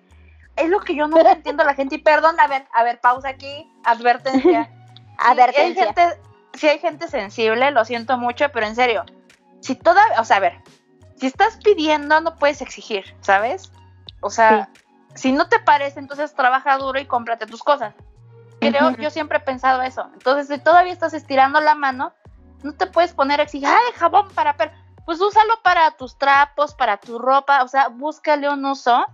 es lo que yo no entiendo a la gente. Y perdón, a ver, a ver, pausa aquí, advertencia. Si hay Advertencia. gente, si hay gente sensible, lo siento mucho, pero en serio, si todavía, o sea, a ver, si estás pidiendo, no puedes exigir, ¿sabes? O sea, si no te parece, entonces trabaja duro y cómprate tus cosas. Creo, yo siempre he pensado eso. Entonces, si todavía estás estirando la mano, no te puedes poner a exigir, ay, jabón para perro. Pues úsalo para tus trapos, para tu ropa, o sea, búscale un uso,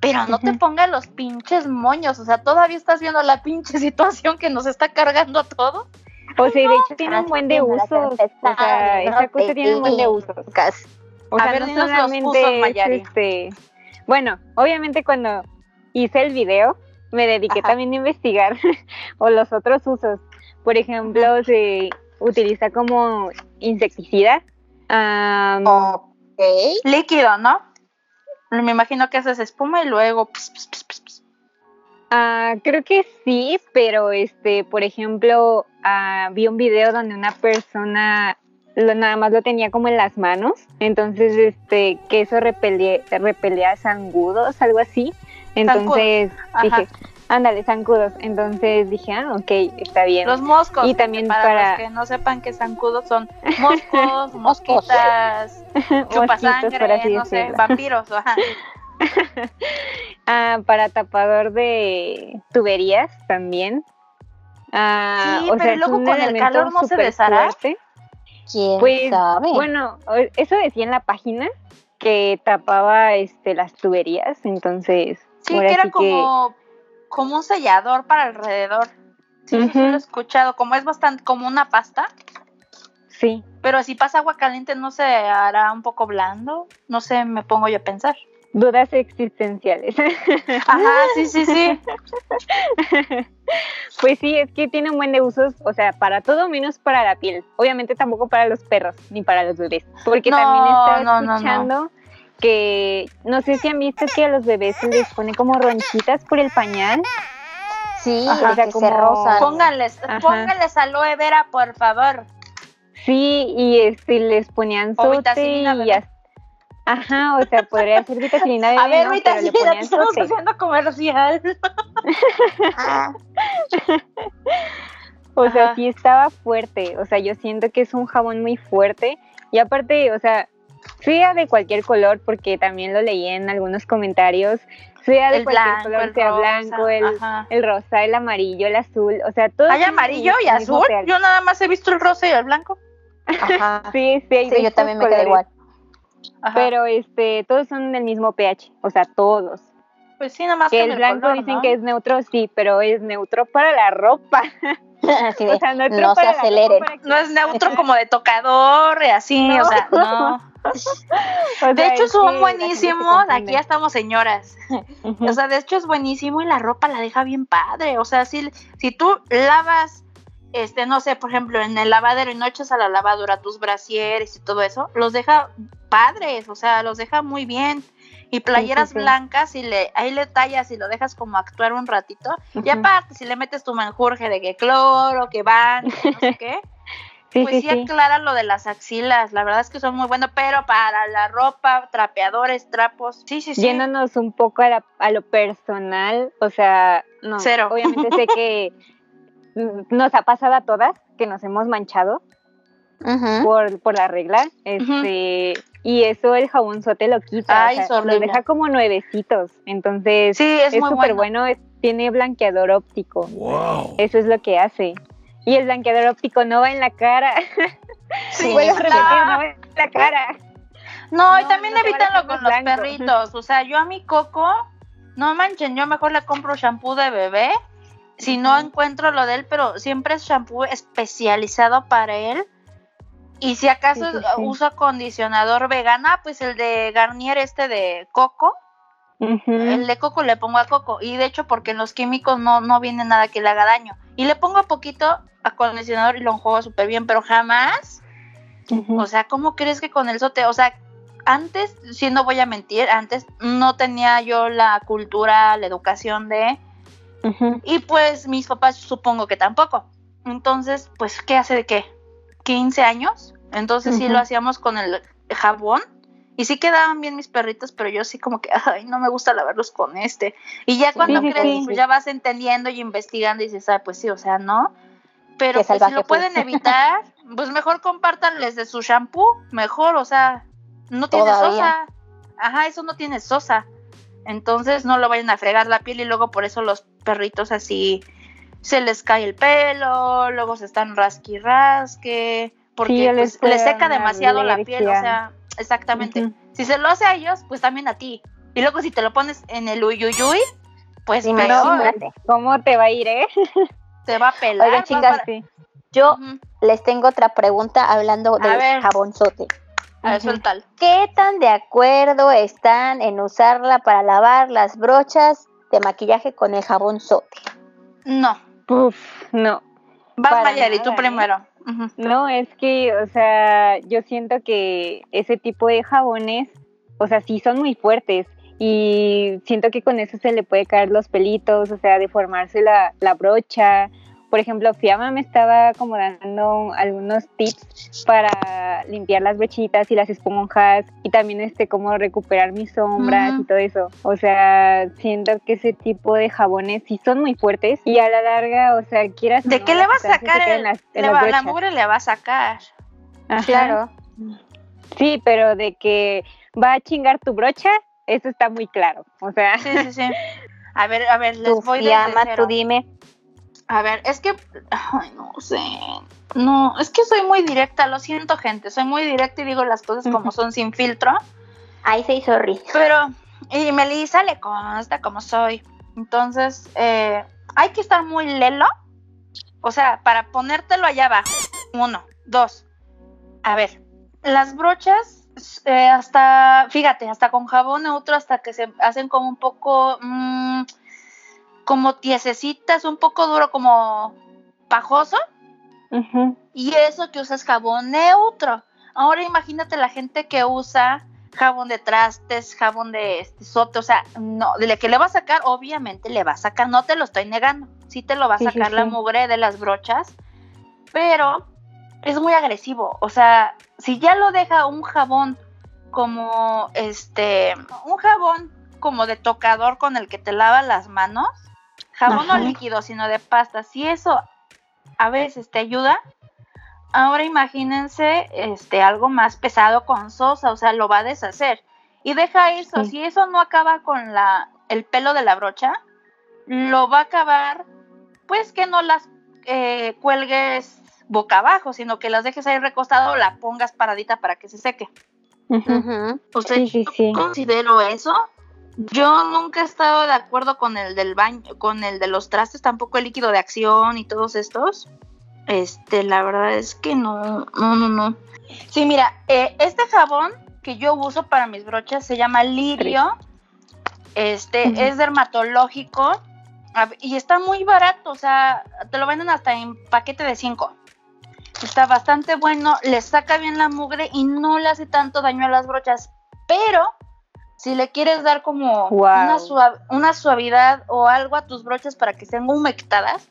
pero no te Ujú. pongas los pinches moños, o sea, todavía estás viendo la pinche situación que nos está cargando a todos. O sea, y de hecho tiene un buen de usos. O sea, no cosa tiene un buen de usos. O A sea, ver, no los solamente usos, Mayari. este, bueno, obviamente cuando hice el video me dediqué Ajá. también a investigar o los otros usos. Por ejemplo, se utiliza como insecticida. Ok. Líquido, ¿no? Me imagino que haces espuma y luego... pss, pss, pss, pss, pss. ah, creo que sí, pero este, por ejemplo, ah, vi un video donde una persona lo, nada más lo tenía como en las manos, entonces este, que eso repelía, repelía zangudos, algo así. Entonces Ajá. dije, Ándale, zancudos. Entonces dije, ah, ok, está bien. Los moscos. Y también para, para- los que no sepan que zancudos son moscos, mosquitas, Mosquitos, por chupasangre, así no sé, vampiros. Ajá. Ah, para tapador de tuberías también. Ah, Sí, o pero sea, luego con el calor no se deshará. fuerte. ¿Quién Pues, sabe? bueno, eso decía en la página que tapaba este las tuberías, entonces Sí, ahora que era como, como un sellador para alrededor. Sí, sí, lo he escuchado. Como es bastante como una pasta, sí, pero si pasa agua caliente no se hará un poco blando. No sé, me pongo yo a pensar. dudas existenciales. Ajá, sí, sí, sí. pues sí, es que tiene un buen de usos, o sea, para todo menos para la piel. Obviamente tampoco para los perros ni para los bebés, porque No, también no, no. Que no sé si han visto que a los bebés se les pone como ronchitas por el pañal. sí, ajá, o sea, que se como- rozan. Pónganles, Ajá. pónganles aloe vera, por favor. Sí, y este les ponían O sote vitacilina y Ajá, o sea, podría ser vitacilina bebé, A ver, ¿no? Pero le ponían estamos haciendo comercial. O sea, Ajá. sí estaba fuerte. O sea, yo siento que es un jabón muy fuerte. Y aparte, o sea, sea de cualquier color, porque también lo leí en algunos comentarios, sea de El cualquier blanco, color, el sea rosa, blanco, el, rosa, el amarillo, el azul, o sea, todo. ¿Hay amarillo y azul? Yo nada más he visto el rosa y el blanco. Ajá. Sí, sí, hay Sí, yo también me quedé igual. Ajá. Pero este, todos son del mismo pH, o sea, todos. pues sí, nada más Que que el blanco color, dicen ¿no? que es neutro, sí, pero es neutro para la ropa. Así de, O sea, neutro no se para aceleren. No es neutro como de tocador y así, No. o sea, no. De hecho son buenísimos, aquí ya estamos señoras. O sea, de hecho es buenísimo y la ropa la deja bien padre. O sea, si, si tú lavas, este, no sé, por ejemplo, en el lavadero y no echas a la lavadora tus brasieres y todo eso, los deja padres, o sea, los deja muy bien. Y playeras sí. blancas, y le, ahí le tallas y lo dejas como actuar un ratito. Y aparte, si le metes tu menjurje de que cloro, que van, no sé qué, Sí, pues sí, aclara lo de las axilas. La verdad es que son muy buenos, pero para la ropa, trapeadores, trapos, sí, sí, sí. Yéndonos un poco a, la- a lo personal, o sea, no, Cero. obviamente sé que nos ha pasado a todas que nos hemos manchado por, por la regla, este, y eso el jabonzote lo quita, Ay, o sea, lo deja como nuevecitos, entonces Sí, es, súper bueno. bueno, es- tiene blanqueador óptico, Wow. eso es lo que hace. Y el blanqueador óptico no va en la cara, Sí, vuelvo no. va en la cara. No, y también no evítanlo con los perritos. O sea, yo a mi coco, no manchen, yo mejor le compro shampoo de bebé. Si no encuentro lo de él, pero siempre es shampoo especializado para él. Y si acaso Sí, sí, sí. uso acondicionador vegana, pues el de Garnier este de coco. El de coco le pongo a coco. Y de hecho, porque en los químicos no, no viene nada que le haga daño. Y le pongo poquito acondicionador y lo enjuago súper bien, pero jamás o sea, ¿cómo crees que con el sote? O sea, antes, si no voy a mentir, antes no tenía yo la cultura, la educación de... Y pues mis papás supongo que tampoco. Entonces, pues, ¿qué hace de qué? ¿15 años? Entonces sí lo hacíamos con el jabón. Y sí quedaban bien mis perritos, pero yo sí como que, ay, no me gusta lavarlos con este. Y ya cuando sí, sí, crees, sí. pues ya vas entendiendo y investigando y dices, ah, pues sí, o sea, no. Pero pues, si lo fui. pueden evitar, pues mejor compártanles de su shampoo, mejor, o sea, no tiene Todavía. sosa. Ajá, eso no tiene sosa. Entonces no lo vayan a fregar la piel y luego por eso los perritos así se les cae el pelo, luego se están rasqui rasque, porque pues, les seca demasiado la piel, o sea, exactamente. Si se lo hace a ellos, pues también a ti. Y luego si te lo pones en el uyuyuy, pues Sí, peor, imagínate. ¿Cómo te va a ir, eh? te va a pelar. Oigan, chicas, para- Sí. Yo les tengo otra pregunta hablando del jabonzote. A ver, Ujú. suéltalo. ¿Qué tan de acuerdo están en usarla para lavar las brochas de maquillaje con el jabonzote? No. Uf, no. Vas, Para Mayari, tú ¿eh? primero. No, es que, o sea, yo siento que ese tipo de jabones, o sea, sí son muy fuertes y siento que con eso se le puede caer los pelitos, o sea, deformarse la, la brocha por ejemplo, Fiamma me estaba como dando algunos tips para limpiar las brochitas y las esponjas y también este cómo recuperar mis sombras y todo eso. O sea, siento que ese tipo de jabones sí son muy fuertes y a la larga, o sea, quieras... ¿De qué le va a sacar? El, le va, la mugre le va a sacar. Claro. Sí, pero de que va a chingar tu brocha, eso está muy claro. O sea... Sí, sí, sí. A ver, a ver, les voy a tú dime. A ver, es que, ay, no sé, no, es que soy muy directa, lo siento gente, soy muy directa y digo las cosas como son sin filtro. Ay, sí, sorry. Pero, y Melissa le consta como soy. Entonces, eh, hay que estar muy lelo, o sea, para ponértelo allá abajo. Uno, dos. A ver, las brochas, eh, hasta, fíjate, hasta con jabón neutro, hasta que se hacen como un poco... Mmm, como tiesecitas, un poco duro, como pajoso. Y eso que usas jabón neutro. Ahora imagínate la gente que usa jabón de trastes, jabón de este, sote, o sea, no, de que le va a sacar, obviamente le va a sacar, no te lo estoy negando, sí te lo va a sacar la mugre de las brochas, pero es muy agresivo, o sea, si ya lo deja un jabón como este, un jabón como de tocador con el que te lava las manos, jabón no líquido, sino de pasta. Si eso a veces te ayuda, ahora imagínense este algo más pesado con sosa, o sea, lo va a deshacer. Y deja eso, si eso no acaba con la el pelo de la brocha, lo va a acabar, pues que no las eh, cuelgues boca abajo, sino que las dejes ahí recostado o la pongas paradita para que se seque. O sea, considero eso yo nunca he estado de acuerdo con el del baño, con el de los trastes, tampoco el líquido de acción y todos estos. Este, la verdad es que no, no, no, no. Sí, mira, eh, este jabón que yo uso para mis brochas se llama Lirio. Este, es dermatológico y está muy barato, o sea, te lo venden hasta en paquete de 5. Está bastante bueno, le saca bien la mugre y no le hace tanto daño a las brochas, pero si le quieres dar como una, una, suavidad o algo a tus brochas para que sean humectadas,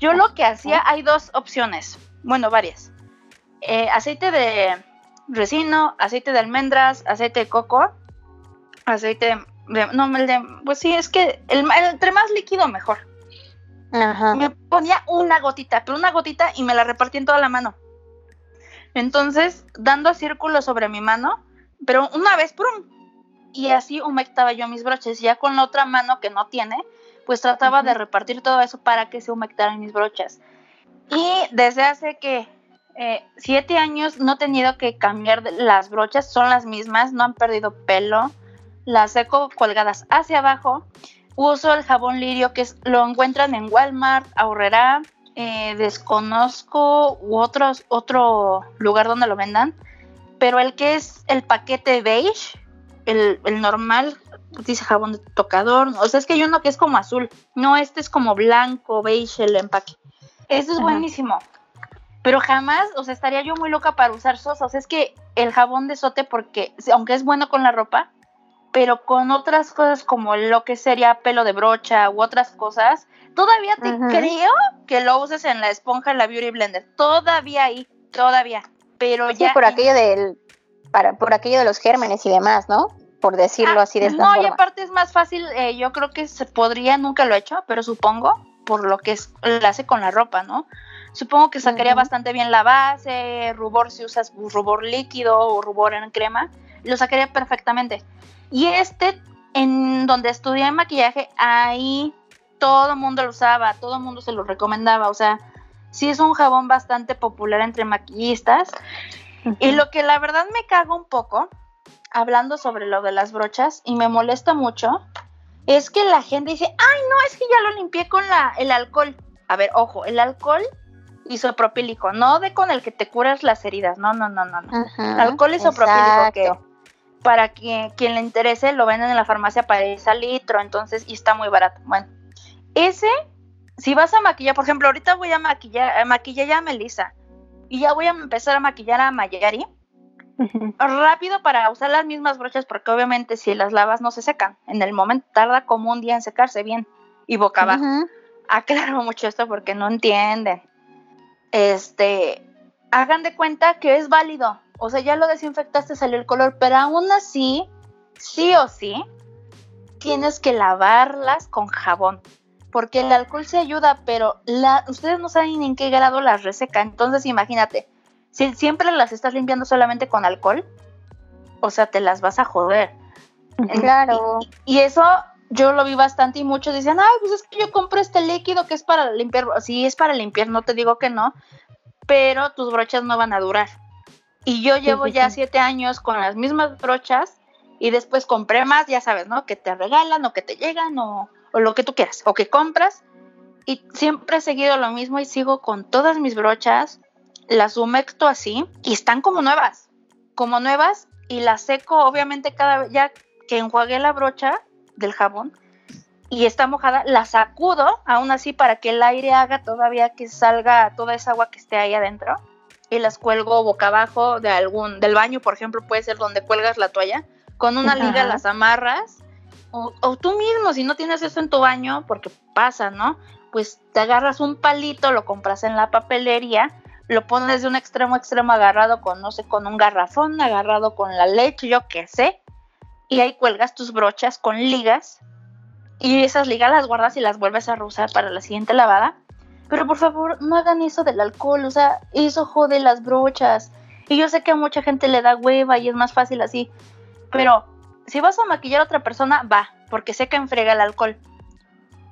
yo lo que hacía, hay dos opciones, bueno, varias. Eh, aceite de resino, aceite de almendras, aceite de coco, aceite de, no, el de, pues sí, es que el, entre más líquido mejor. Ajá. Me ponía una gotita, pero una gotita y me la repartí en toda la mano. Entonces, dando círculos sobre mi mano, pero una vez, ¡prum! Y así humectaba yo mis broches. Ya con la otra mano que no tiene, pues trataba de repartir todo eso para que se humectaran mis brochas. Y desde hace que eh, siete años no he tenido que cambiar las brochas, son las mismas, no han perdido pelo. Las seco colgadas hacia abajo. Uso el jabón lirio que lo encuentran en Walmart, Aurrera, eh, desconozco u otros, otro lugar donde lo vendan. Pero el que es el paquete beige, el, normal, dice jabón de tocador, o sea, es que hay uno que es como azul, no, este es como blanco, beige el empaque. Este es buenísimo. Pero jamás, o sea, estaría yo muy loca para usar sosa. O sea, es que el jabón de sote, porque aunque es bueno con la ropa, pero con otras cosas como lo que sería pelo de brocha u otras cosas, todavía te creo que lo uses en la esponja, en la Beauty Blender. Todavía ahí, todavía. Pero ya. por aquello del para, por aquello de los gérmenes y demás, ¿no? Por decirlo ah, así de esta no, y aparte es más fácil, eh, yo creo que se podría, nunca lo he hecho, pero supongo, por lo que es, lo hace con la ropa, ¿no? Supongo que sacaría bastante bien la base, rubor si usas rubor líquido o rubor en crema, lo sacaría perfectamente. Y este, en donde estudié maquillaje, ahí todo el mundo lo usaba, todo el mundo se lo recomendaba, o sea, sí es un jabón bastante popular entre maquillistas y lo que la verdad me cago un poco, hablando sobre lo de las brochas, y me molesta mucho, es que la gente dice, ay, no, es que ya lo limpié con la, el alcohol. A ver, ojo, el alcohol isopropílico, no de con el que te curas las heridas, no, no, no, no. no. alcohol isopropílico que para que, quien le interese lo venden en la farmacia para al litro, entonces, y está muy barato. Bueno, ese, si vas a maquillar, por ejemplo, ahorita voy a maquillar, a maquillar ya a Melissa y ya voy a empezar a maquillar a Mayari. Rápido para usar las mismas brochas porque obviamente si las lavas no se secan. En el momento tarda como un día en secarse bien y boca abajo. aclaro mucho esto porque no entienden. Este, hagan de cuenta que es válido. O sea, ya lo desinfectaste, salió el color, pero aún así, sí o sí, tienes que lavarlas con jabón. Porque el alcohol se ayuda, pero la, ustedes no saben en qué grado las reseca. Entonces, imagínate, si siempre las estás limpiando solamente con alcohol, o sea, te las vas a joder. Claro. Y, y eso yo lo vi bastante y muchos dicen, ay, pues es que yo compro este líquido que es para limpiar. Sí, es para limpiar, no te digo que no, pero tus brochas no van a durar. Y yo llevo sí, ya sí. siete años con las mismas brochas y después compré más, ya sabes, ¿no? Que te regalan o que te llegan o, o lo que tú quieras, o que compras. Y siempre he seguido lo mismo y sigo con todas mis brochas, las humecto así y están como nuevas, como nuevas y las seco obviamente cada vez, ya que enjuagué la brocha del jabón y está mojada, la sacudo aún así para que el aire haga todavía que salga toda esa agua que esté ahí adentro y las cuelgo boca abajo de algún del baño, por ejemplo, puede ser donde cuelgas la toalla, con una liga las amarras o, o tú mismo si no tienes eso en tu baño, porque pasa, ¿no? Pues te agarras un palito, lo compras en la papelería, lo pones de un extremo a extremo agarrado con no sé, con un garrafón, agarrado con la leche, yo qué sé, y ahí cuelgas tus brochas con ligas y esas ligas las guardas y las vuelves a reusar para la siguiente lavada. Pero por favor, no hagan eso del alcohol, o sea, eso jode las brochas. Y yo sé que a mucha gente le da hueva y es más fácil así. Pero si vas a maquillar a otra persona, va, porque sé que enfrega el alcohol.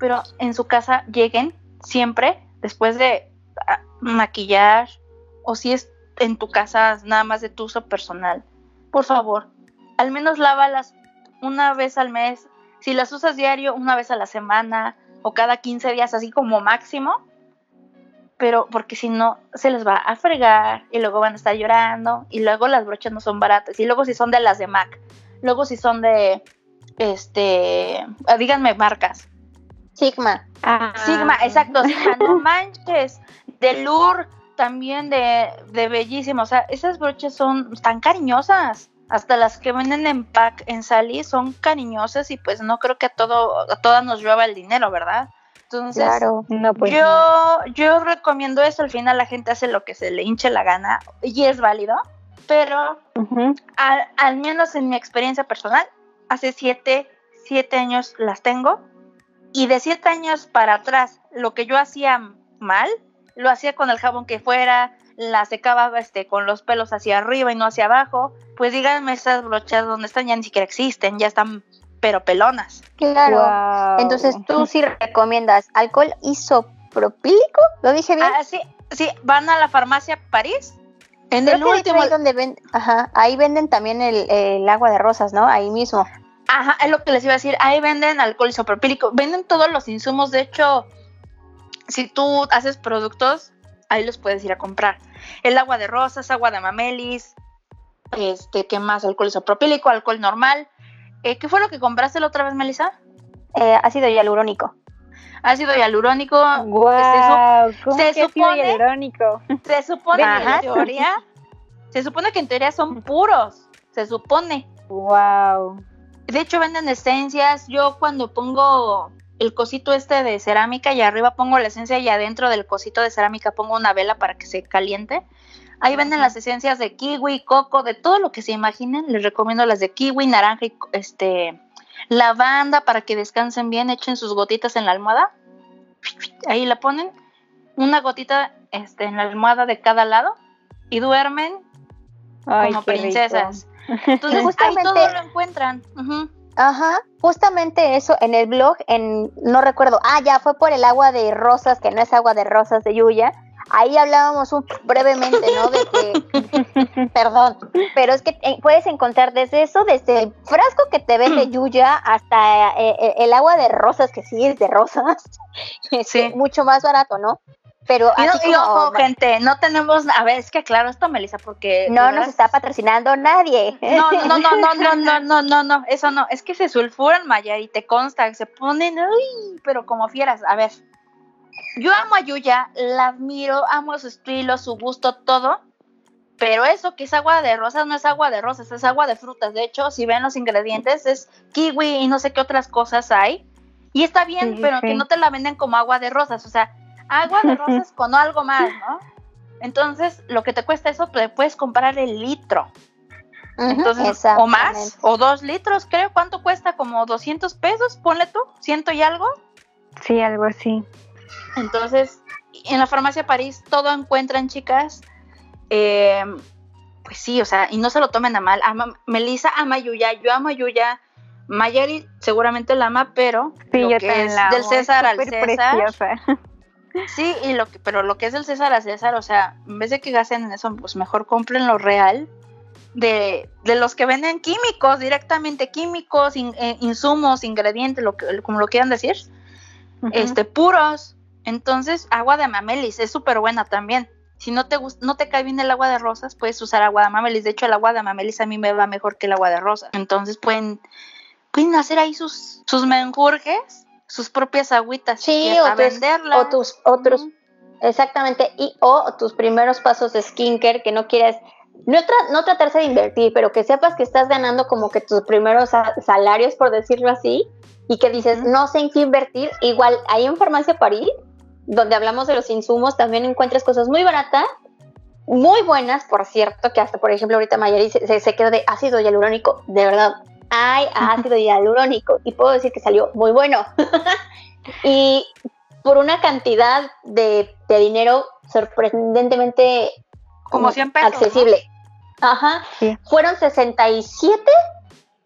Pero en su casa lleguen siempre después de ah, maquillar o si es en tu casa nada más de tu uso personal. Por favor, al menos lávalas una vez al mes. Si las usas diario, una vez a la semana o cada 15 días, así como máximo. Pero porque si no, se les va a fregar y luego van a estar llorando. Y luego las brochas no son baratas. Y luego si son de las de MAC. Luego si son de, este, díganme marcas. Sigma. Ah, Sigma, exacto, Sigma, no manches. De Lure, también de, de bellísimo. O sea, esas brochas son tan cariñosas. Hasta las que venden en pack en Sally son cariñosas y pues no creo que a todo, a todas nos llueva el dinero, ¿verdad? Entonces, Claro. No, pues. no. yo, yo recomiendo eso. Al final la gente hace lo que se le hinche la gana y es válido. Pero al, al menos en mi experiencia personal, hace siete, siete años las tengo. Y de siete años para atrás, lo que yo hacía mal, lo hacía con el jabón que fuera, la secaba este, con los pelos hacia arriba y no hacia abajo. Pues díganme esas brochas donde están, ya ni siquiera existen, ya están pero pelonas. Claro. Entonces tú sí recomiendas alcohol isopropílico, ¿lo dije bien? Ah, sí, sí, van a la farmacia París. En Creo el que último, ahí donde ven, ajá, ahí venden también el, el agua de rosas, ¿no? Ahí mismo. Ajá, es lo que les iba a decir. Ahí venden alcohol isopropílico. Venden todos los insumos. De hecho, si tú haces productos, ahí los puedes ir a comprar. El agua de rosas, agua de mamelis, este, ¿qué más? Alcohol isopropílico, alcohol normal. Eh, ¿Qué fue lo que compraste la otra vez, Melissa? Eh, ácido hialurónico. Ácido hialurónico. ¿cómo se que ácido supone- hialurónico? Se supone que en teoría, se supone que en teoría son puros. Se supone. Wow. De hecho, venden esencias. Yo cuando pongo el cosito este de cerámica y arriba pongo la esencia y adentro del cosito de cerámica pongo una vela para que se caliente. Ahí venden las esencias de kiwi, coco, de todo lo que se imaginen. Les recomiendo las de kiwi, naranja y este lavanda para que descansen bien, echen sus gotitas en la almohada. Ahí la ponen, una gotita este, en la almohada de cada lado y duermen Ay, como rico. princesas. Entonces ahí todo lo encuentran. Ajá, justamente eso en el blog, en no recuerdo, ah, ya fue por el agua de rosas, que no es agua de rosas de Yuya. Ahí hablábamos un, brevemente, ¿no? De que, perdón, pero es que eh, puedes encontrar desde eso, desde el frasco que te vende Yuya hasta eh, eh, el agua de rosas, que sí es de rosas, este, Sí. mucho más barato, ¿no? Pero Y, no- así y como- ojo, gente, no tenemos. A ver, es que claro, esto, Melissa, porque. no nos está patrocinando nadie. No, no, no, no, no, no, no, no, no, eso no. Es que se sulfuran, Maya, y te consta, se ponen, uy, pero como fieras. A ver, yo amo a Yuya, la admiro, amo su estilo, su gusto, todo. Pero eso que es agua de rosas no es agua de rosas, es agua de frutas. De hecho, si ven los ingredientes, es kiwi y no sé qué otras cosas hay. Y está bien, Sí, sí, pero que no te la venden como agua de rosas, o sea, agua de rosas con algo más, ¿no? Entonces, lo que te cuesta eso, te puedes comprar el litro. Entonces, o más, o dos litros, creo. ¿Cuánto cuesta? Como 200 pesos, ponle tú, ciento y algo. Sí, algo así. Entonces, en la farmacia París todo encuentran, chicas. Eh, pues sí, o sea, y no se lo tomen a mal. Ama, Melissa ama Yuya, yo amo Yuya. Mayari seguramente la ama, pero Sí, lo yo que es la del amo, César es al César. preciosa. Sí, y lo que, pero lo que es del César al César, o sea, en vez de que gasten en eso, pues mejor compren lo real de, de los que venden químicos, directamente químicos, in- eh, insumos, ingredientes, lo que, como lo quieran decir, este, puros. Entonces, agua de mamelis es súper buena también. Si no te gust- no te cae bien el agua de rosas, puedes usar agua de mamelis. De hecho, el agua de mamelis a mí me va mejor que el agua de rosas. Entonces pueden, pueden hacer ahí sus, sus menjurjes, sus propias agüitas. Sí, o para tus, venderlas. o tus otros, exactamente, y o tus primeros pasos de skincare que no quieres, no, tra- no tratarse de invertir, pero que sepas que estás ganando como que tus primeros sa- salarios, por decirlo así, y que dices, no sé en qué invertir, igual ahí en Farmacia París, donde hablamos de los insumos, también encuentras cosas muy baratas, muy buenas, por cierto, que hasta, por ejemplo, ahorita Mayari se, se, se quedó de ácido hialurónico, de verdad, hay ácido hialurónico, y puedo decir que salió muy bueno. y por una cantidad de, de dinero sorprendentemente Como 100 pesos, accesible. Ajá. Sí. Fueron 67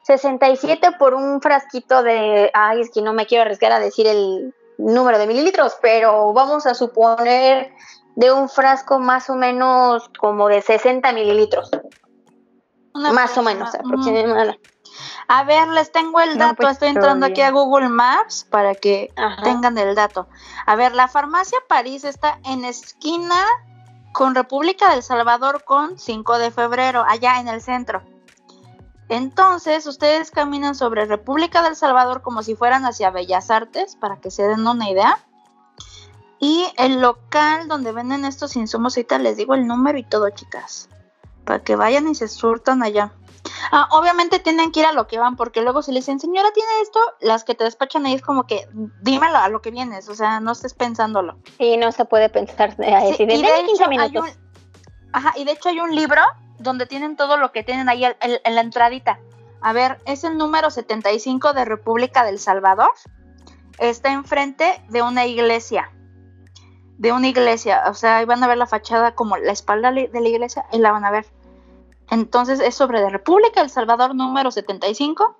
67 por un frasquito de ay, es que no me quiero arriesgar a decir el número de mililitros, pero vamos a suponer de un frasco más o menos como de 60 mililitros, Una más o menos aproximadamente. A ver, les tengo el No, dato. pues, Estoy entrando aquí a Google Maps para que Ajá. tengan el dato. A ver, la farmacia París está en esquina con República del Salvador con 5 de febrero, allá en el centro. Entonces, ustedes caminan sobre República del Salvador como si fueran hacia Bellas Artes, para que se den una idea. Y el local donde venden estos insumos, ahorita les digo el número y todo, chicas, para que vayan y se surtan allá. Ah, obviamente tienen que ir a lo que van, porque luego si le dicen, señora, ¿tiene esto? Las que te despachan ahí es como que, dímelo a lo que vienes, o sea, no estés pensándolo. Y no se puede pensar eh, Sí, decir, y, de "Deme 15 hecho, hay minutos. un, ajá, y de hecho hay un libro donde tienen todo lo que tienen ahí en, la entradita. A ver, es el número 75 de República del Salvador. Está enfrente de una iglesia. De una iglesia. O sea, ahí van a ver la fachada como la espalda de la iglesia y la van a ver. Entonces es sobre de República del Salvador número 75.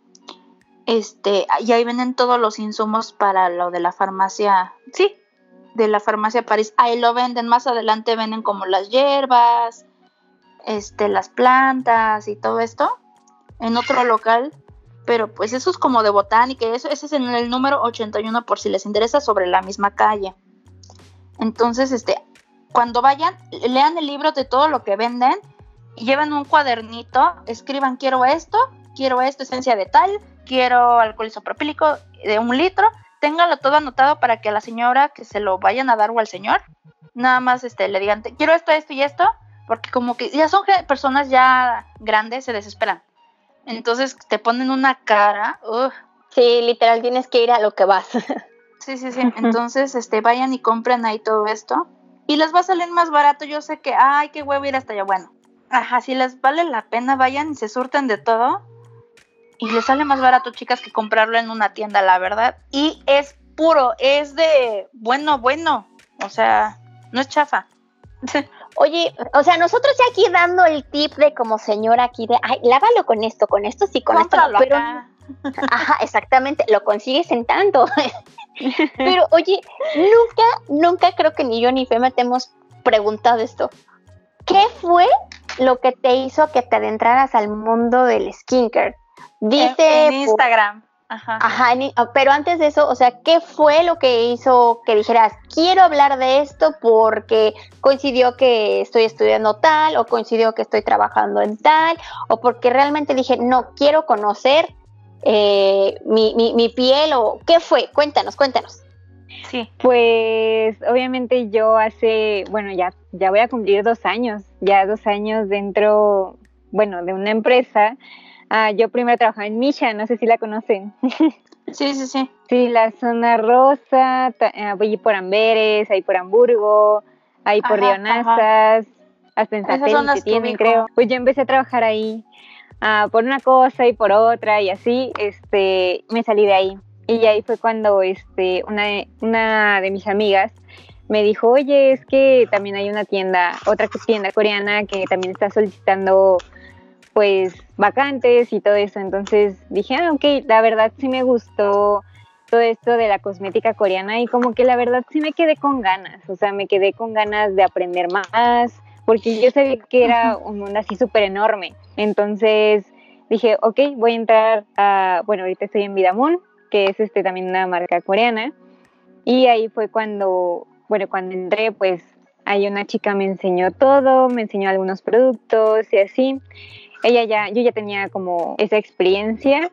Este, y ahí venden todos los insumos para lo de la farmacia. Sí, de la farmacia París. Ahí lo venden. Más adelante venden como las hierbas, este, las plantas y todo esto. En otro local. Pero pues eso es como de botánica. Eso, ese es en el número 81 por si les interesa sobre la misma calle. Entonces, este, cuando vayan, lean el libro de todo lo que venden. Lleven un cuadernito. Escriban quiero esto, quiero esto, esencia de tal, quiero alcohol isopropílico de un litro ténganlo todo anotado para que a la señora que se lo vayan a dar o al señor, nada más este, le digan, "Te- quiero esto, esto y esto, porque como que ya son personas ya grandes, se desesperan. Entonces te ponen una cara, Sí, literal, tienes que ir a lo que vas. sí, sí, sí. Entonces, este, vayan y compren ahí todo esto. Y les va a salir más barato. Yo sé que, ay, qué huevo ir hasta allá. Bueno, ajá, si les vale la pena, vayan y se surten de todo. Y les sale más barato, chicas, que comprarlo en una tienda, la verdad. Y es puro, es de bueno, bueno. O sea, no es chafa. Oye, o sea, nosotros ya aquí dando el tip de como señora aquí de, ay, lávalo con esto, con esto sí, con esto, no", Cómpralo pero. Ajá, exactamente, lo consigues en tanto. Pero oye, nunca, nunca creo que ni yo ni Fema te hemos preguntado esto. ¿Qué fue lo que te hizo que te adentraras al mundo del skincare? Dice, en, en Instagram. Ajá. Ajá, ah, pero antes de eso, o sea, ¿qué fue lo que hizo que dijeras, quiero hablar de esto porque coincidió que estoy estudiando tal, o coincidió que estoy trabajando en tal, o porque realmente dije, no, quiero conocer eh, mi, mi, mi piel, o qué fue? Cuéntanos, cuéntanos. Sí. Pues obviamente yo hace, bueno, ya, ya voy a cumplir dos años, ya dos años dentro, bueno, de una empresa Ah, yo primero trabajaba en Misha, no sé si la conocen. Sí, sí, sí. Sí, la zona rosa, eh, voy por Amberes, ahí por Hamburgo, ahí por Ajá, Río Nazas, hasta en Esas satélite tienen, creo. Pues yo empecé a trabajar ahí ah, por una cosa y por otra y así, este, me salí de ahí. Y ahí fue cuando este, una, de- una de mis amigas me dijo, oye, es que también hay una tienda, otra tienda coreana que también está solicitando pues vacantes y todo eso. Entonces dije, ah, ok, la verdad sí me gustó todo esto de la cosmética coreana y como que la verdad sí me quedé con ganas, o sea, me quedé con ganas de aprender más, porque yo sabía que era un mundo así súper enorme. Entonces dije, ok, voy a entrar a, bueno, ahorita estoy en Vidamoon, que es este también una marca coreana, y ahí fue cuando, bueno, cuando entré, pues ahí una chica me enseñó todo, me enseñó algunos productos y así. Ella ya, yo ya tenía como esa experiencia,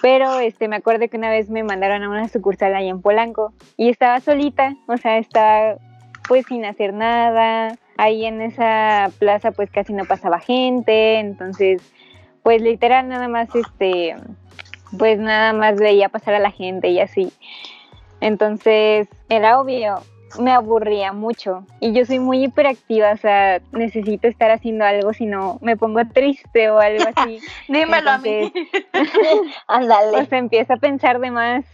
pero este me acuerdo que una vez me mandaron a una sucursal ahí en Polanco y estaba solita, o sea, estaba pues sin hacer nada. Ahí en esa plaza pues casi no pasaba gente, entonces pues literal nada más este pues nada más veía pasar a la gente y así. Entonces era obvio, me aburría mucho y yo soy muy hiperactiva, o sea, necesito estar haciendo algo si no me pongo triste o algo así. Dímelo a mí. Ándale. Sea, empiezo a pensar de más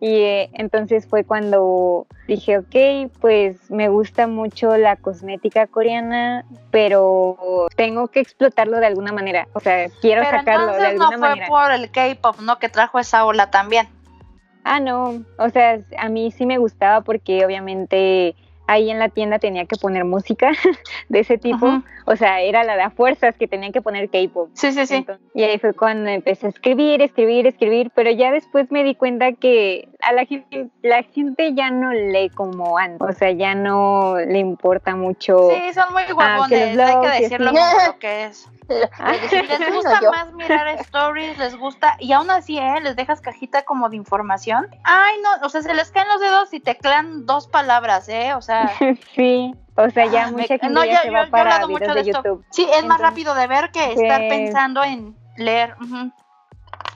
y eh, entonces fue cuando dije, ok, pues me gusta mucho la cosmética coreana, pero tengo que explotarlo de alguna manera, o sea, quiero Pero sacarlo de entonces no alguna fue manera. por el K-pop, ¿no? Que trajo esa ola también. Ah, no, o sea, a mí sí me gustaba porque obviamente ahí en la tienda tenía que poner música de ese tipo, o sea, era la de fuerzas que tenía que poner K-pop. Sí, sí, sí. Entonces, y ahí fue cuando empecé a escribir, escribir, escribir, pero ya después me di cuenta que a la gente, la gente ya no lee como antes, o sea, ya no le importa mucho. Sí, son muy Ah, guapones, hay que decirlo como lo que es. Ah, Les gusta más mirar stories, les gusta, y aún así, ¿eh? Les dejas cajita como de información. Ay, no, o sea, se les caen los dedos y teclean dos palabras, ¿eh? O sea, sí, o sea, ya Ah, mucha gente no, ya yo- se yo- va yo para videos de de. YouTube. sí, es más rápido de ver que estar pues, pensando en leer.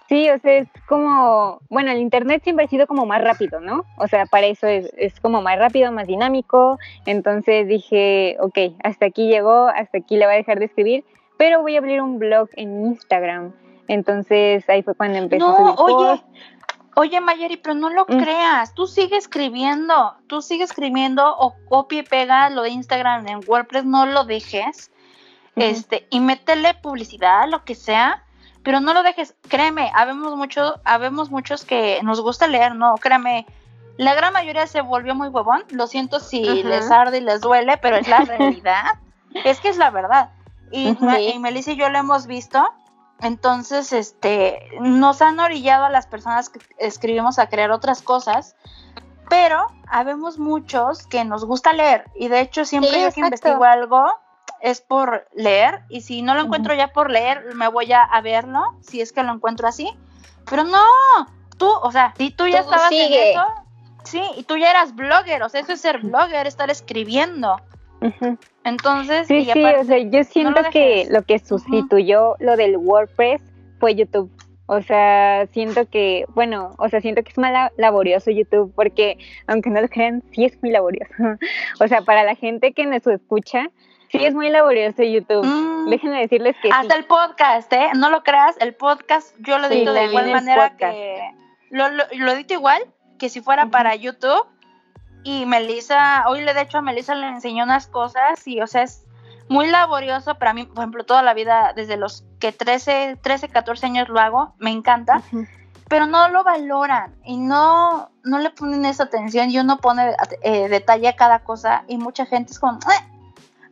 Sí, o sea, es como, bueno, el internet siempre ha sido como más rápido, ¿no? O sea, para eso es, es como más rápido, más dinámico. Entonces dije, ok, hasta aquí llegó, hasta aquí le voy a dejar de escribir, pero voy a abrir un blog en Instagram. Entonces ahí fue cuando empecé a No, subir oye. Oye Mayeri, pero no lo Mm. creas, tú sigue escribiendo, tú sigue escribiendo o copia y pega lo de Instagram en WordPress, no lo dejes, este, y métele publicidad, lo que sea, pero no lo dejes, créeme, habemos mucho, habemos muchos que nos gusta leer, no, créeme, la gran mayoría se volvió muy huevón, lo siento si les arde y les duele, pero es la realidad, es que es la verdad, y. Ma- y Melissa y yo lo hemos visto, entonces, este, nos han orillado a las personas que escribimos a crear otras cosas, pero habemos muchos que nos gusta leer y de hecho siempre Sí, yo que investigo algo es por leer y si no lo encuentro ya por leer me voy a, a verlo si es que lo encuentro así, pero no, tú, o sea, si tú ya Tú estabas sigue. en eso, sí, y tú ya eras blogger, o sea, eso es ser blogger, estar escribiendo. Entonces, Sí, y sí, o sea, yo siento lo que lo que sustituyó lo del WordPress fue YouTube. O sea, siento que, bueno, o sea, siento que es más la- laborioso YouTube porque, aunque no lo crean, sí es muy laborioso. O sea, para la gente que nos escucha, sí es muy laborioso YouTube. Mm. Déjenme decirles que Hasta sí. el podcast, ¿eh? No lo creas, el podcast yo lo Sí, edito de igual manera podcast. que... Lo, lo, lo edito igual que si fuera para YouTube. Y Melissa, hoy le de hecho a Melissa le enseñó unas cosas y, o sea, es muy laborioso para mí, por ejemplo, toda la vida, desde los que 13, 13 14 años lo hago, me encanta, pero no lo valoran y no, no le ponen esa atención y uno pone eh, detalle a cada cosa y mucha gente es como, "Eh".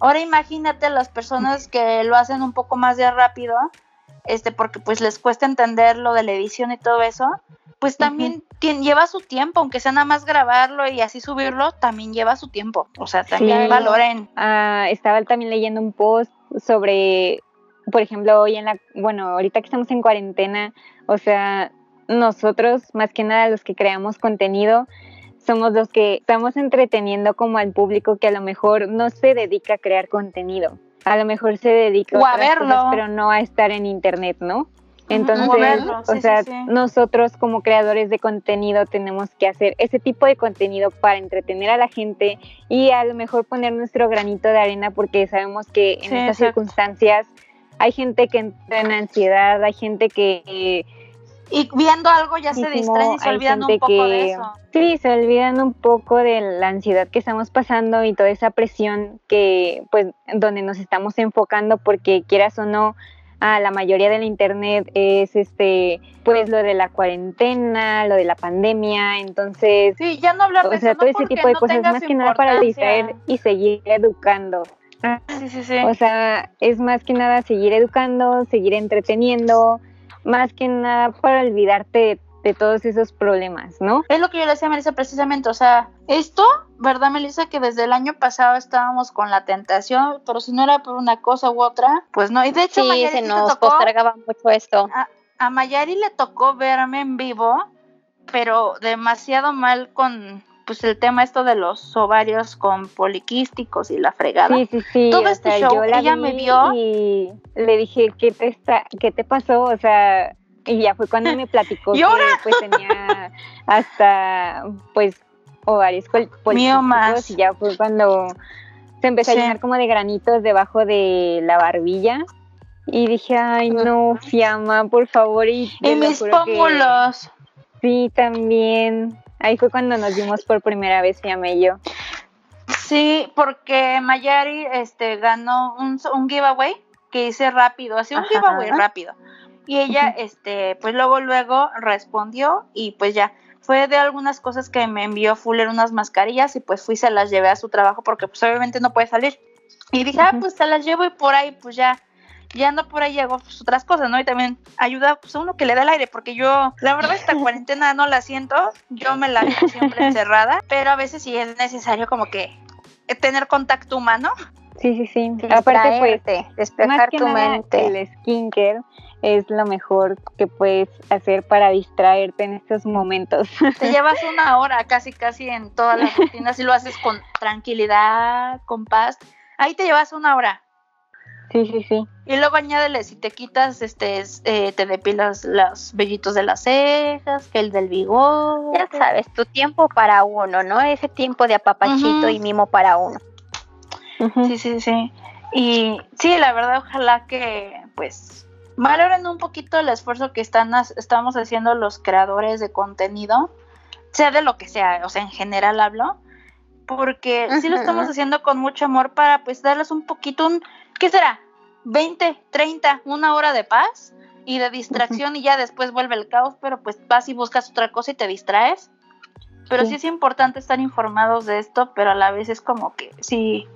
ahora imagínate las personas que lo hacen un poco más de rápido, este, porque pues les cuesta entender lo de la edición y todo eso, pues también tien- lleva su tiempo, aunque sea nada más grabarlo y así subirlo, también lleva su tiempo, o sea, también Sí. valoren. Ah, estaba también leyendo un post sobre, por ejemplo, hoy en la, bueno, ahorita que estamos en cuarentena, o sea, nosotros, más que nada los que creamos contenido, somos los que estamos entreteniendo como al público que a lo mejor no se dedica a crear contenido. A lo mejor se dedica O a verlo. cosas, pero no a estar en internet, ¿no? Entonces, moverlo, o sí, sea, sí, sí. nosotros como creadores de contenido tenemos que hacer ese tipo de contenido para entretener a la gente y a lo mejor poner nuestro granito de arena porque sabemos que en Sí, estas exacto. circunstancias hay gente que entra en ansiedad, hay gente que eh, Y viendo algo ya se distraen y se olvidan un poco de eso. Sí, se olvidan un poco de la ansiedad que estamos pasando y toda esa presión que, pues, donde nos estamos enfocando, porque quieras o no, a la mayoría del internet es este, pues, lo de la cuarentena, lo de la pandemia, entonces, Sí, ya no hablar de o sea, eso, todo no ese tipo de no cosas, más que nada para distraer y seguir educando. Sí, sí, sí. O sea, es más que nada seguir educando, seguir entreteniendo, más que nada para olvidarte de, de todos esos problemas, ¿no? Es lo que yo le decía a Melissa precisamente, o sea, esto, ¿verdad, Melissa? Que desde el año pasado estábamos con la tentación, pero si no era por una cosa u otra, pues no. Y de hecho, Sí, Mayari, se nos tocó, postergaba mucho esto. a Mayari le tocó verme en vivo, pero demasiado mal con pues el tema esto de los ovarios con poliquísticos y la fregada. Sí, sí, sí. Todo este sea, show, yo la ella vi me vio. Y le dije, ¿qué te, está, ¿qué te pasó? O sea, y ya fue cuando me platicó que pues tenía hasta, pues, ovarios poliquísticos y ya fue cuando se empezó Sí. a llenar como de granitos debajo de la barbilla. Y dije, ay, no, Fiamma, por favor. Y, Y mis que- pómulos. Sí, también. Ahí fue cuando nos vimos por primera vez, Fiamma y yo. Sí, porque Mayari este, ganó un, un giveaway que hice rápido, así un Ajá. giveaway rápido. Y ella, este, pues luego, luego respondió y pues ya, fue de algunas cosas que me envió Fuller unas mascarillas y pues fui, se las llevé a su trabajo porque pues obviamente no puede salir. Y dije, ah, pues se las llevo y por ahí pues ya, ya ando por ahí y hago pues, otras cosas, ¿no? Y también ayuda pues a uno que le da el aire, porque yo, la verdad, esta cuarentena no la siento, yo me la dejo siempre encerrada, pero a veces sí es necesario como que tener contacto humano. Sí, sí, sí. Aparte, pues, despejar que tu nada, mente. el skincare es lo mejor que puedes hacer para distraerte en estos momentos. Te llevas una hora casi, casi en todas las rutinas y lo haces con tranquilidad, con paz. Ahí te llevas una hora. Sí, sí, sí. Y luego añádele, si te quitas, este, es, eh, te depilas los vellitos de las cejas, que el del bigote. Ya sabes, tu tiempo para uno, ¿no? Ese tiempo de apapachito y mimo para uno. Sí, sí, sí. Y sí, la verdad, ojalá que, pues, valoren un poquito el esfuerzo que están, estamos haciendo los creadores de contenido, sea de lo que sea, o sea, en general hablo, porque sí lo estamos haciendo con mucho amor para, pues, darles un poquito, un, ¿qué será? 20, 30, una hora de paz y de distracción y ya después vuelve el caos, pero pues vas y buscas otra cosa y te distraes. Pero sí, Sí. es importante estar informados de esto, pero a la vez es como que sí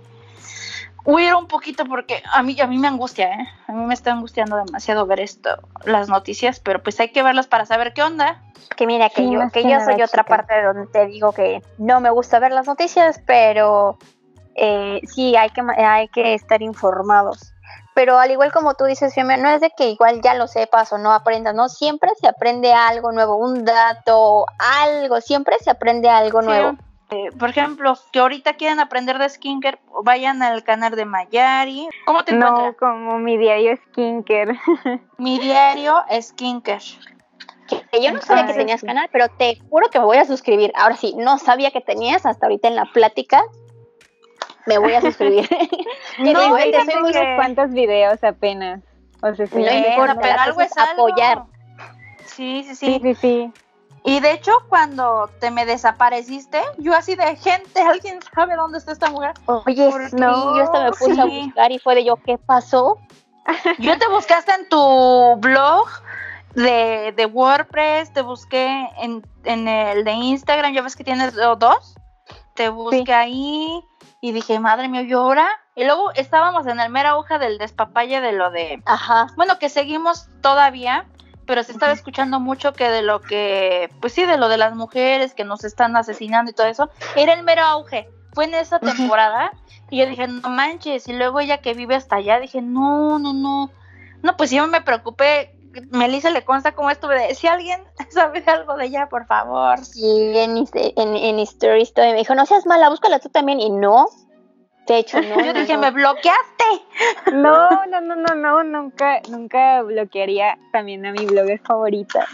huir un poquito porque a mí a mí me angustia, ¿eh? A mí me está angustiando demasiado ver esto, las noticias, pero pues hay que verlas para saber qué onda. Que mira, que Sí, yo, que yo soy otra parte de donde te digo que no me gusta ver las noticias, pero eh, sí hay que, hay que estar informados. Pero al igual como tú dices, Fiamma, no es de que igual ya lo sepas o no aprendas, ¿no? Siempre se aprende algo nuevo, un dato, algo, siempre se aprende algo Sí. nuevo. Eh, por ejemplo, que ahorita quieren aprender de skincare, vayan al canal de Mayari. ¿Cómo te No, encuentras? como mi diario skincare. Mi diario skincare. Que yo no sabía que tenías sí. canal, pero te juro que me voy a suscribir. Ahora sí, no sabía que tenías hasta ahorita en la plática. Me voy a suscribir. No, digo, fíjate te soy tengo muy- unos cuantos videos apenas. O sea, sí. No importa, pero algo es algo. apoyar. Sí, sí, sí, sí. sí, sí. Y de hecho, cuando te me desapareciste, yo así de gente, ¿alguien sabe dónde está esta mujer? Oye, sí, yo hasta me puse a sí. buscar y fue de yo, ¿qué pasó? Yo te busqué hasta en tu blog de, de WordPress, te busqué en, en el de Instagram, ya ves que tienes dos. Te busqué Sí. ahí y dije, madre mía, ¿y ahora? Y luego estábamos en el mera hoja del despapalle de lo de Ajá. bueno, que seguimos todavía, pero se estaba escuchando mucho que de lo que, pues sí, de lo de las mujeres que nos están asesinando y todo eso, era el mero auge. Fue en esa temporada y yo dije, no manches, y luego ella que vive hasta allá, dije, no, no, no. No, pues yo me preocupé. Melissa le consta cómo estuve de, si alguien sabe algo de ella, por favor. Sí, en, en, en todavía me dijo, no seas mala, búscala tú también. Y no, De hecho, no. Yo dije, no. me bloqueaste. No, no, no, no, no, nunca, nunca bloquearía también a mi blogger favorita.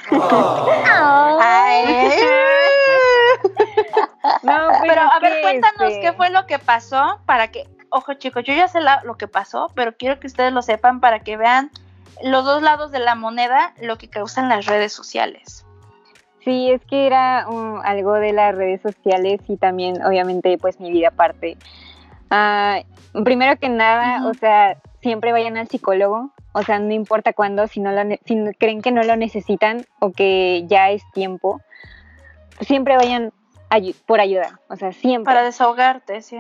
Ay. No, Pero a ver, cuéntanos este, qué fue lo que pasó para que, ojo chicos, yo ya sé la- lo que pasó, pero quiero que ustedes lo sepan para que vean los dos lados de la moneda, lo que causan las redes sociales. Sí, es que era um, algo de las redes sociales y también, obviamente, pues mi vida aparte. Ah, primero que nada, o sea, siempre vayan al psicólogo, o sea, no importa cuándo, si, no lo si creen que no lo necesitan o que ya es tiempo, siempre vayan ayu- por ayuda, o sea, siempre. Para desahogarte, sí.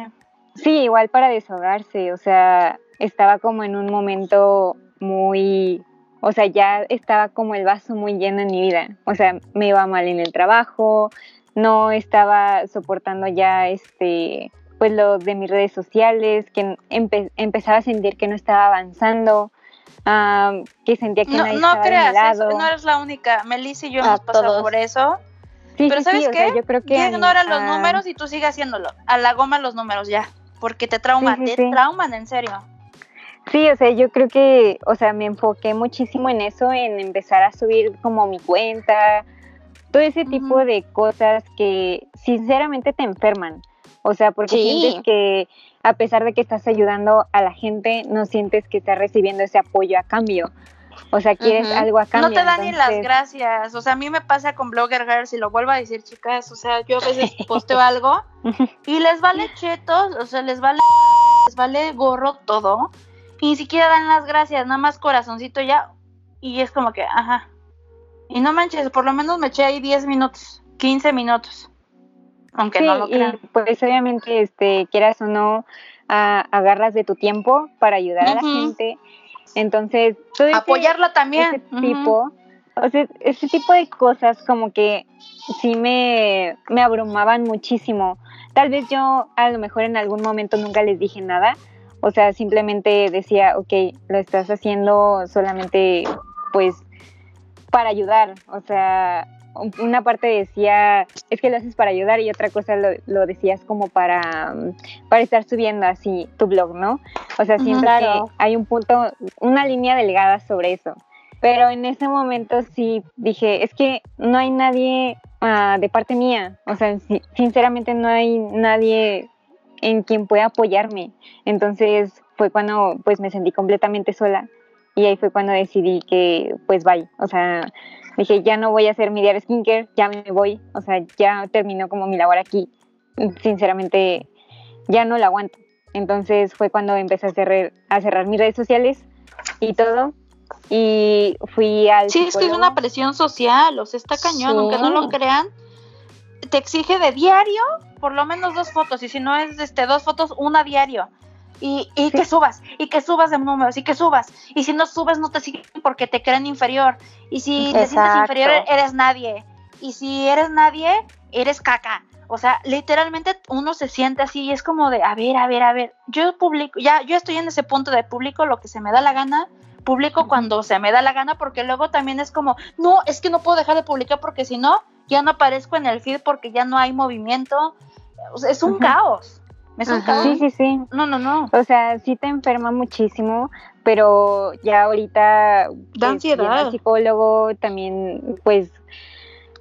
Sí, igual para desahogarse, o sea, estaba como en un momento muy, o sea, ya estaba como el vaso muy lleno en mi vida, o sea, me iba mal en el trabajo, no estaba soportando ya este, pues lo de mis redes sociales, que empe- empezaba a sentir que no estaba avanzando, ah, que sentía que No, nadie no estaba de mi creas, lado. eso, no eres la única. Melissa y yo A hemos pasado todos. por eso. Sí, Pero sí, ¿sabes sí, o qué? sea, yo creo que ignora los ah, números y tú sigue haciéndolo. A la goma los números ya. Porque te trauman, te trauman, en serio. Sí, o sea, yo creo que, o sea, me enfoqué muchísimo en eso, en empezar a subir como mi cuenta, todo ese tipo de cosas que sinceramente te enferman. O sea, porque Sí. sientes que a pesar de que estás ayudando a la gente, no sientes que estás recibiendo ese apoyo a cambio. O sea, quieres algo a cambio. no te dan ni las gracias. O sea, a mí me pasa con Blogger Girls y lo vuelvo a decir, chicas. O sea, yo a veces posteo algo y les vale chetos, o sea, les vale, les vale gorro todo. Y ni siquiera dan las gracias, nada más corazoncito ya. Y es como que, ajá. Y no manches, por lo menos me eché ahí 10 minutos, 15 minutos. Aunque Sí, no lo y crean. pues obviamente, este, quieras o no, a- agarras de tu tiempo para ayudar a la gente. Entonces, todo ese- Apoyarla también. ese tipo, o sea, ese tipo de cosas como que sí me, me abrumaban muchísimo. Tal vez yo a lo mejor en algún momento nunca les dije nada, o sea, simplemente decía, ok, lo estás haciendo solamente pues para ayudar, o sea, una parte decía, es que lo haces para ayudar y otra cosa lo, lo decías como para, mm, para estar subiendo así tu blog, ¿no? O sea, Ujú, siento claro. que hay un punto, una línea delgada sobre eso. Pero en ese momento sí dije, es que no hay nadie ah, de parte mía, o sea, si- sinceramente no hay nadie en quien pueda apoyarme. Entonces fue cuando pues me sentí completamente sola y ahí fue cuando decidí que pues bye, o sea, dije ya no voy a hacer mi diario skincare, ya me voy, o sea, ya terminó como mi labor aquí. Sinceramente ya no la aguanto. Entonces fue cuando empecé a cerrar, a cerrar mis redes sociales y todo. Y fui al Sí, es que es psicólogo. una presión social, o sea, está cañón, Sí. aunque no lo crean, te exige de diario por lo menos dos fotos, y si no es este dos fotos, una diario. Y, y que subas, y que subas de números, y que subas. Y si no subes, no te siguen porque te creen inferior. Y si te sientes inferior, eres nadie. Y si eres nadie, eres caca. O sea, literalmente uno se siente así y es como de, a ver, a ver, a ver. Yo publico, ya, yo estoy en ese punto de público lo que se me da la gana, publico cuando se me da la gana, porque luego también es como, no, es que no puedo dejar de publicar porque si no, ya no aparezco en el feed porque ya no hay movimiento. O sea, es un caos. Caos. Sí, sí, sí. No, no, no. O sea, sí te enferma muchísimo, pero ya ahorita pues, ansiedad. psicólogo también, pues,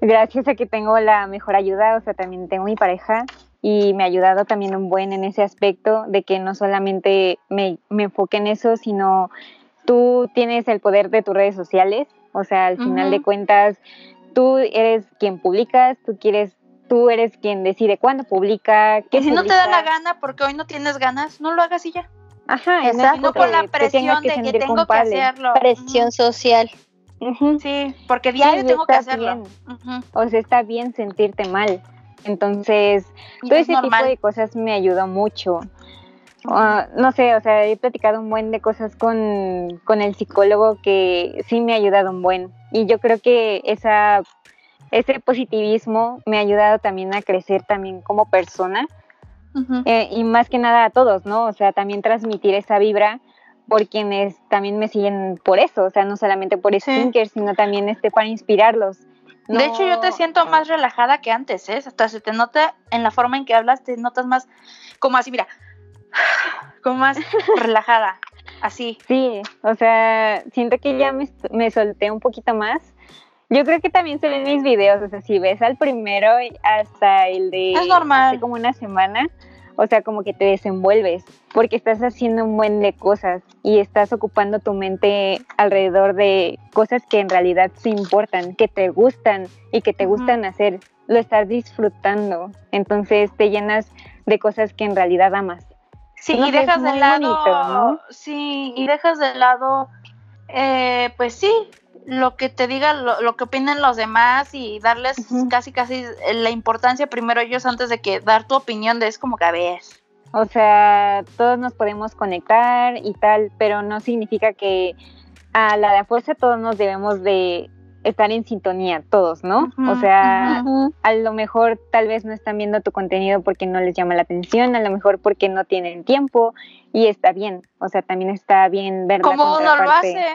gracias a que tengo la mejor ayuda, o sea, también tengo mi pareja y me ha ayudado también un buen en ese aspecto de que no solamente me, me enfoque en eso, sino tú tienes el poder de tus redes sociales, o sea, al final de cuentas, tú eres quien publicas, tú quieres, tú eres quien decide cuándo publica, qué Y si no te da la gana porque hoy no tienes ganas, no lo hagas y ya. Ajá, Exacto. No con la que presión de que tengo culpable. que hacerlo. Presión social. Sí, porque diario y tengo que hacerlo. O sea, está bien sentirte mal. Entonces, Y todo es ese normal. tipo de cosas me ayudó mucho. Ah, no sé, o sea, he platicado un buen de cosas con, con el psicólogo que sí me ha ayudado un buen. Y yo creo que esa, ese positivismo me ha ayudado también a crecer también como persona. Eh, y más que nada a todos, ¿no? O sea, también transmitir esa vibra por quienes también me siguen por eso, o sea, no solamente por Sí. skincare, sino también este para inspirarlos. De hecho, yo te siento más relajada que antes, ¿eh? Hasta se te nota en la forma en que hablas, te notas más como así, mira. como más relajada, así. Sí, o sea, siento que ya me, me solté un poquito más. Yo creo que también se ven mis videos, o sea, si ves al primero hasta el de Es normal. hace como una semana, o sea, como que te desenvuelves, porque estás haciendo un buen de cosas y estás ocupando tu mente alrededor de cosas que en realidad sí importan, que te gustan y que te gustan hacer, lo estás disfrutando, entonces te llenas de cosas que en realidad amas. Sí, No y dejas de lado, bonito, ¿no? sí, y dejas de lado, eh, pues sí, lo que te diga, lo, lo que opinen los demás y darles casi, casi eh, la importancia primero ellos antes de que dar tu opinión de es como que a ver. O sea, todos nos podemos conectar y tal, pero no significa que a la de fuerza todos nos debemos de estar en sintonía, todos, ¿no? O sea, a lo mejor tal vez no están viendo tu contenido porque no les llama la atención, a lo mejor porque no tienen tiempo y está bien, o sea, también está bien ver Como uno lo hace,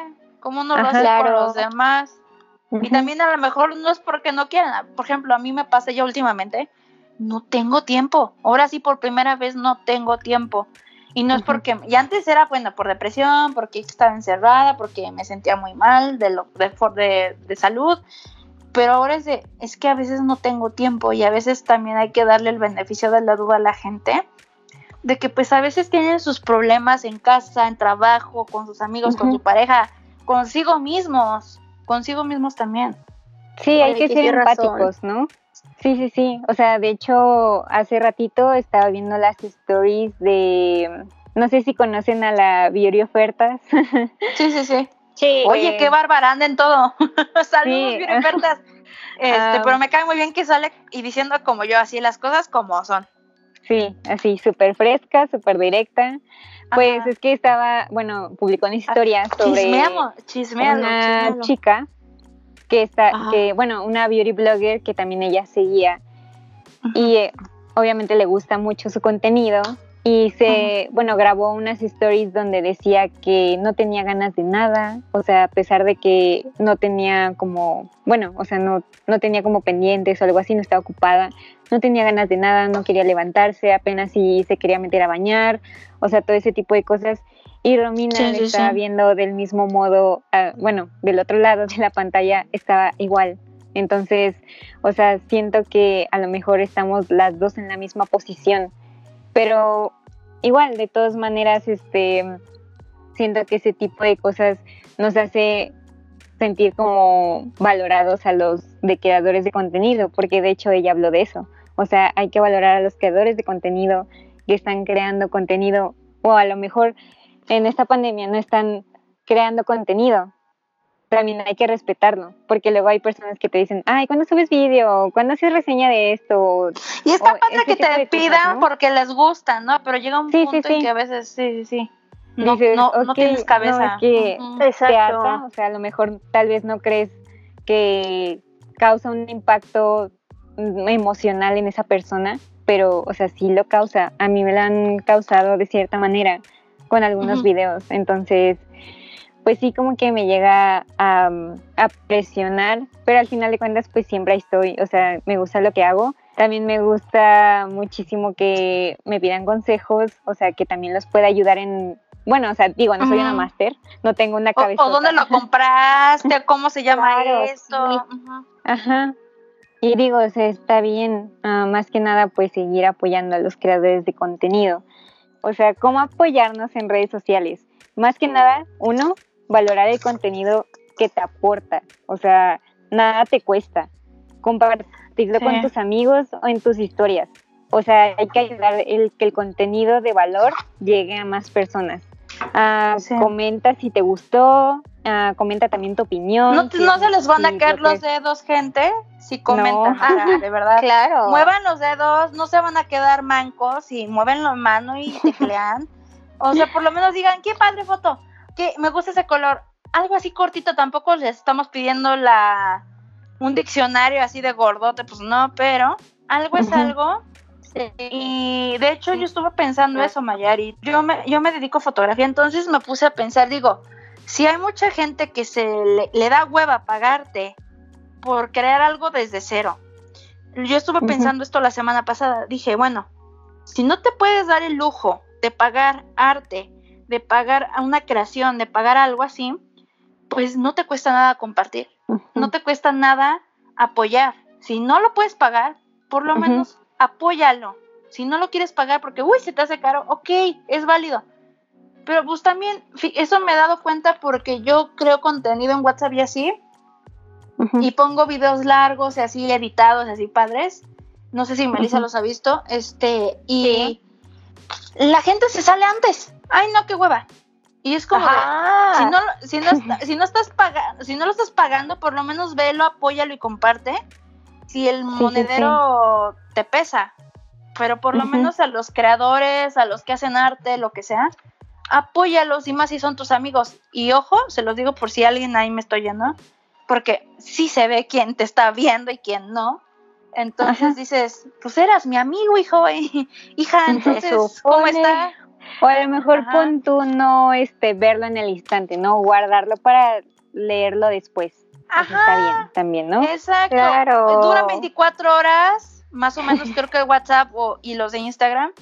como uno lo hace Claro. con los demás. Y también a lo mejor no es porque no quieran. Por ejemplo, a mí me pasa ya últimamente, no tengo tiempo. Ahora sí, por primera vez no tengo tiempo. Y no es porque, y antes era, bueno, por depresión, porque estaba encerrada, porque me sentía muy mal de, lo, de, for- de, de salud. Pero ahora es de, es que a veces no tengo tiempo y a veces también hay que darle el beneficio de la duda a la gente. De que pues a veces tienen sus problemas en casa, en trabajo, con sus amigos, con su pareja, consigo mismos, consigo mismos también. Sí, hay que ser razón. empáticos, ¿no? Sí, sí, sí. O sea, de hecho, hace ratito estaba viendo las stories de, no sé si conocen a la Beauty Ofertas. Sí, sí, sí. Sí. Oye, Eh, qué bárbara, anda en todo. Saludos, Sí. Virifertas. Este, Ah. pero me cae muy bien que sale y diciendo como yo, así las cosas como son. Sí, así, súper fresca, súper directa. Pues Ajá. es que estaba, bueno, publicó una historia sobre Chismeamos, una chismealo. chica que está, Ajá. que, bueno, una beauty blogger que también ella seguía y eh, obviamente le gusta mucho su contenido y se, bueno, grabó unas stories donde decía que no tenía ganas de nada, o sea, a pesar de que no tenía como, bueno, o sea, no, no tenía como pendientes o algo así, no estaba ocupada, no tenía ganas de nada, no quería levantarse, apenas si se quería meter a bañar, o sea, todo ese tipo de cosas. Y Romina Sí, le sí, estaba sí. viendo del mismo modo, ah, bueno, del otro lado de la pantalla estaba igual. Entonces, o sea, siento que a lo mejor estamos las dos en la misma posición, pero igual, de todas maneras, este, siento que ese tipo de cosas nos hace sentir como valorados a los de creadores de contenido, porque de hecho ella habló de eso. O sea, hay que valorar a los creadores de contenido que están creando contenido, o a lo mejor en esta pandemia no están creando contenido. También hay que respetarlo, porque luego hay personas que te dicen, ay, ¿cuándo subes vídeo? ¿Cuándo haces reseña de esto? Y está padre ese que te cosas, pidan ¿no? porque les gusta, ¿no? Pero llega un Sí, sí, punto en sí. que a veces, sí, sí, sí. No, Dices, no, no "Ok, tienes cabeza. No, es que Ujú. te Exacto. harta, o sea, a lo mejor tal vez no crees que causa un impacto emocional en esa persona, pero, o sea, sí lo causa. A mí me lo han causado de cierta manera con algunos videos. Entonces, pues sí, como que me llega a, a presionar, pero al final de cuentas, pues siempre ahí estoy. O sea, me gusta lo que hago. También me gusta muchísimo que me pidan consejos, o sea, que también los pueda ayudar en... Bueno, o sea, digo, no soy una máster, no tengo una cabeza. o dónde lo compraste, cómo se llama Claro, esto. sí. Ujú. Ajá. Y digo, o sea, está bien, ah, más que nada, pues seguir apoyando a los creadores de contenido. O sea, ¿cómo apoyarnos en redes sociales? Más que nada, uno, valorar el contenido que te aporta. O sea, nada te cuesta. Compartirlo Sí. con tus amigos o en tus historias. O sea, hay que ayudar el, que el contenido de valor llegue a más personas. Ah, Sí. Comenta si te gustó, ah, comenta también tu opinión. No, se les van a caer lo los dedos, gente, si comentan. No. nada, de verdad. Claro. Muevan los dedos, no se van a quedar mancos y mueven la mano y teclean. o sea, por lo menos digan, qué padre foto, que me gusta ese color. Algo así cortito, tampoco les estamos pidiendo la un diccionario así de gordote, pues no, pero algo es algo. Sí. Y de hecho yo estuve pensando eso, Mayari. Yo me, yo me dedico a fotografía, entonces me puse a pensar, digo, si hay mucha gente que se le, le da hueva pagarte por crear algo desde cero. Yo estuve pensando esto la semana pasada. Dije, bueno, si no te puedes dar el lujo de pagar arte, de pagar a una creación, de pagar algo así, pues no te cuesta nada compartir, no te cuesta nada apoyar. Si no lo puedes pagar, por lo menos apóyalo. Si no lo quieres pagar porque, uy, se te hace caro, ok, es válido. Pero pues también, eso me he dado cuenta porque yo creo contenido en WhatsApp y así, y pongo videos largos y así editados, así padres. No sé si Melissa los ha visto. Este, y la gente se sale antes. Ay, no, qué hueva. Y es como de, si no, si no, está- si no estás pagando, si no lo estás pagando, por lo menos velo, apóyalo y comparte. Si el sí, monedero te pesa. Pero por lo menos a los creadores, a los que hacen arte, lo que sea, apóyalos y más si son tus amigos. Y ojo, se los digo por si alguien ahí me está oyendo, porque sí se ve quién te está viendo y quién no. Entonces Ajá. dices, pues eras mi amigo, hijo, hija, entonces, ¿cómo está? O a lo mejor Ajá. pon tú no este, verlo en el instante, ¿no? Guardarlo para leerlo después. Eso está Ajá. bien también, ¿no? Exacto. Claro. Duran 24 horas, más o menos creo que WhatsApp o, y los de Instagram.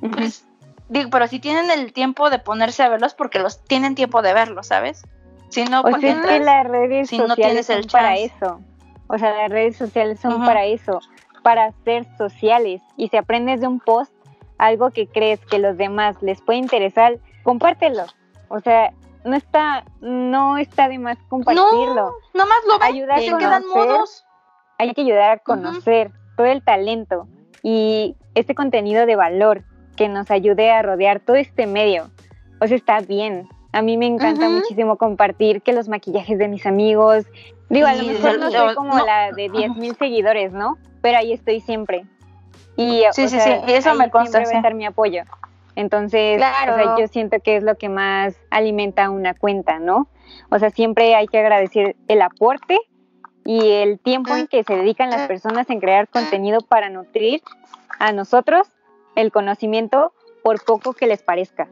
Pues, digo, pero si tienen el tiempo de ponerse a verlos, porque los tienen tiempo de verlos, ¿sabes? Si no, O sea, pues es que entras- las redes si no sociales tienes el son para chance. eso. O sea, las redes sociales son para eso, para ser sociales. Y si aprendes de un post algo que crees que los demás les puede interesar, compártelo. O sea, no está, no está de más compartirlo. nomás lo ven Ayudar y a quedan conocer. mudos. Hay que ayudar a conocer todo el talento y este contenido de valor que nos ayude a rodear todo este medio. O sea, está bien. A mí me encanta muchísimo compartir que los maquillajes de mis amigos. Digo, a lo mejor no soy como no. la de 10 mil seguidores, ¿no? Pero ahí estoy siempre. Y, Sí, o sí, sea, sí, eso ahí me consta, Siempre va sí. a estar mi apoyo. Entonces, Claro. o sea, yo siento que es lo que más alimenta una cuenta, ¿no? O sea, siempre hay que agradecer el aporte y el tiempo en que se dedican las personas en crear contenido para nutrir a nosotros el conocimiento por poco que les parezca.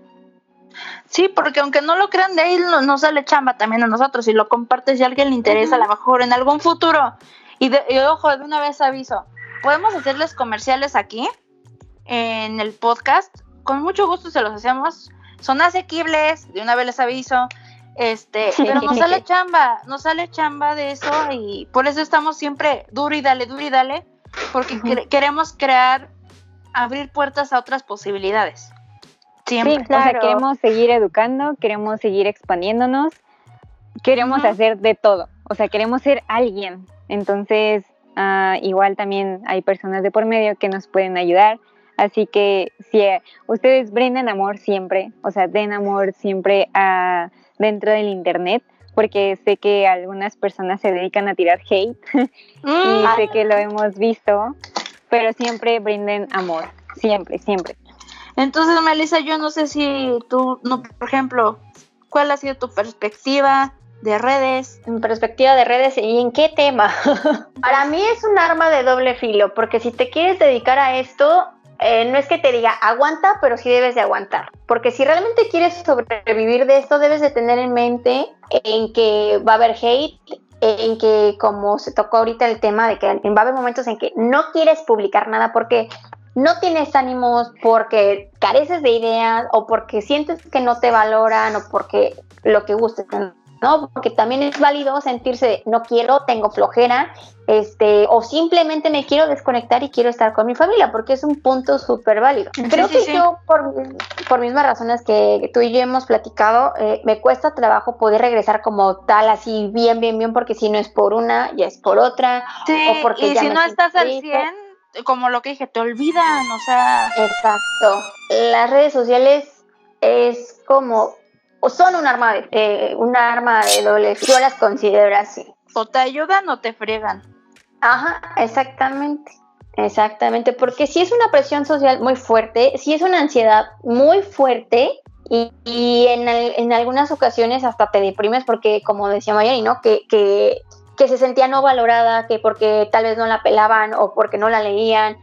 Sí, porque aunque no lo crean, de ahí no- nos sale chamba también a nosotros. Si lo compartes, si a alguien le interesa, a lo mejor en algún futuro. Y, de, y ojo, de una vez aviso, podemos hacerles comerciales aquí en el podcast. Con mucho gusto se los hacemos. Son asequibles, de una vez les aviso. Este, pero nos sale chamba, nos sale chamba de eso y por eso estamos siempre duro y dale, duro y dale, porque cre- queremos crear, abrir puertas a otras posibilidades. Siempre. Sí, o sea, claro. queremos seguir educando, queremos seguir expandiéndonos, queremos hacer de todo, o sea, queremos ser alguien. Entonces, ah, igual también hay personas de por medio que nos pueden ayudar. Así que si eh, ustedes brindan amor siempre, o sea, den amor siempre a, dentro del internet, porque sé que algunas personas se dedican a tirar hate y Mm, sé que lo hemos visto, pero siempre brinden amor, siempre, siempre. Entonces, Melissa, yo no sé si tú, no, por ejemplo, ¿cuál ha sido tu perspectiva de redes? En perspectiva de redes y en qué tema. Para mí es un arma de doble filo, porque si te quieres dedicar a esto, eh, no es que te diga aguanta, pero sí debes de aguantar. Porque si realmente quieres sobrevivir de esto, debes de tener en mente en que va a haber hate, en que como se tocó ahorita el tema de que va a haber momentos en que no quieres publicar nada porque no tienes ánimos, porque careces de ideas o porque sientes que no te valoran o porque lo que gustes, ¿no? Porque también es válido sentirse de, no quiero, tengo flojera, este, o simplemente me quiero desconectar y quiero estar con mi familia, porque es un punto súper válido. Creo sí, que sí. yo, por, por mismas razones que tú y yo hemos platicado, eh, me cuesta trabajo poder regresar como tal, así bien, bien, bien, porque si no es por una, ya es por otra. Sí, O porque y ya si no estás al triste. 100, como lo que dije, te olvidan, o sea, Exacto. Las redes sociales es como, o son un arma de, eh, un arma de doble filo. Yo las considero así. o te ayudan o te friegan. Ajá, exactamente. Exactamente, porque si es una presión social muy fuerte, si es una ansiedad muy fuerte y, y en, en algunas ocasiones hasta te deprimes porque, como decía Mayari, ¿no? Que, que, que se sentía no valorada, que porque tal vez no la pelaban o porque no la leían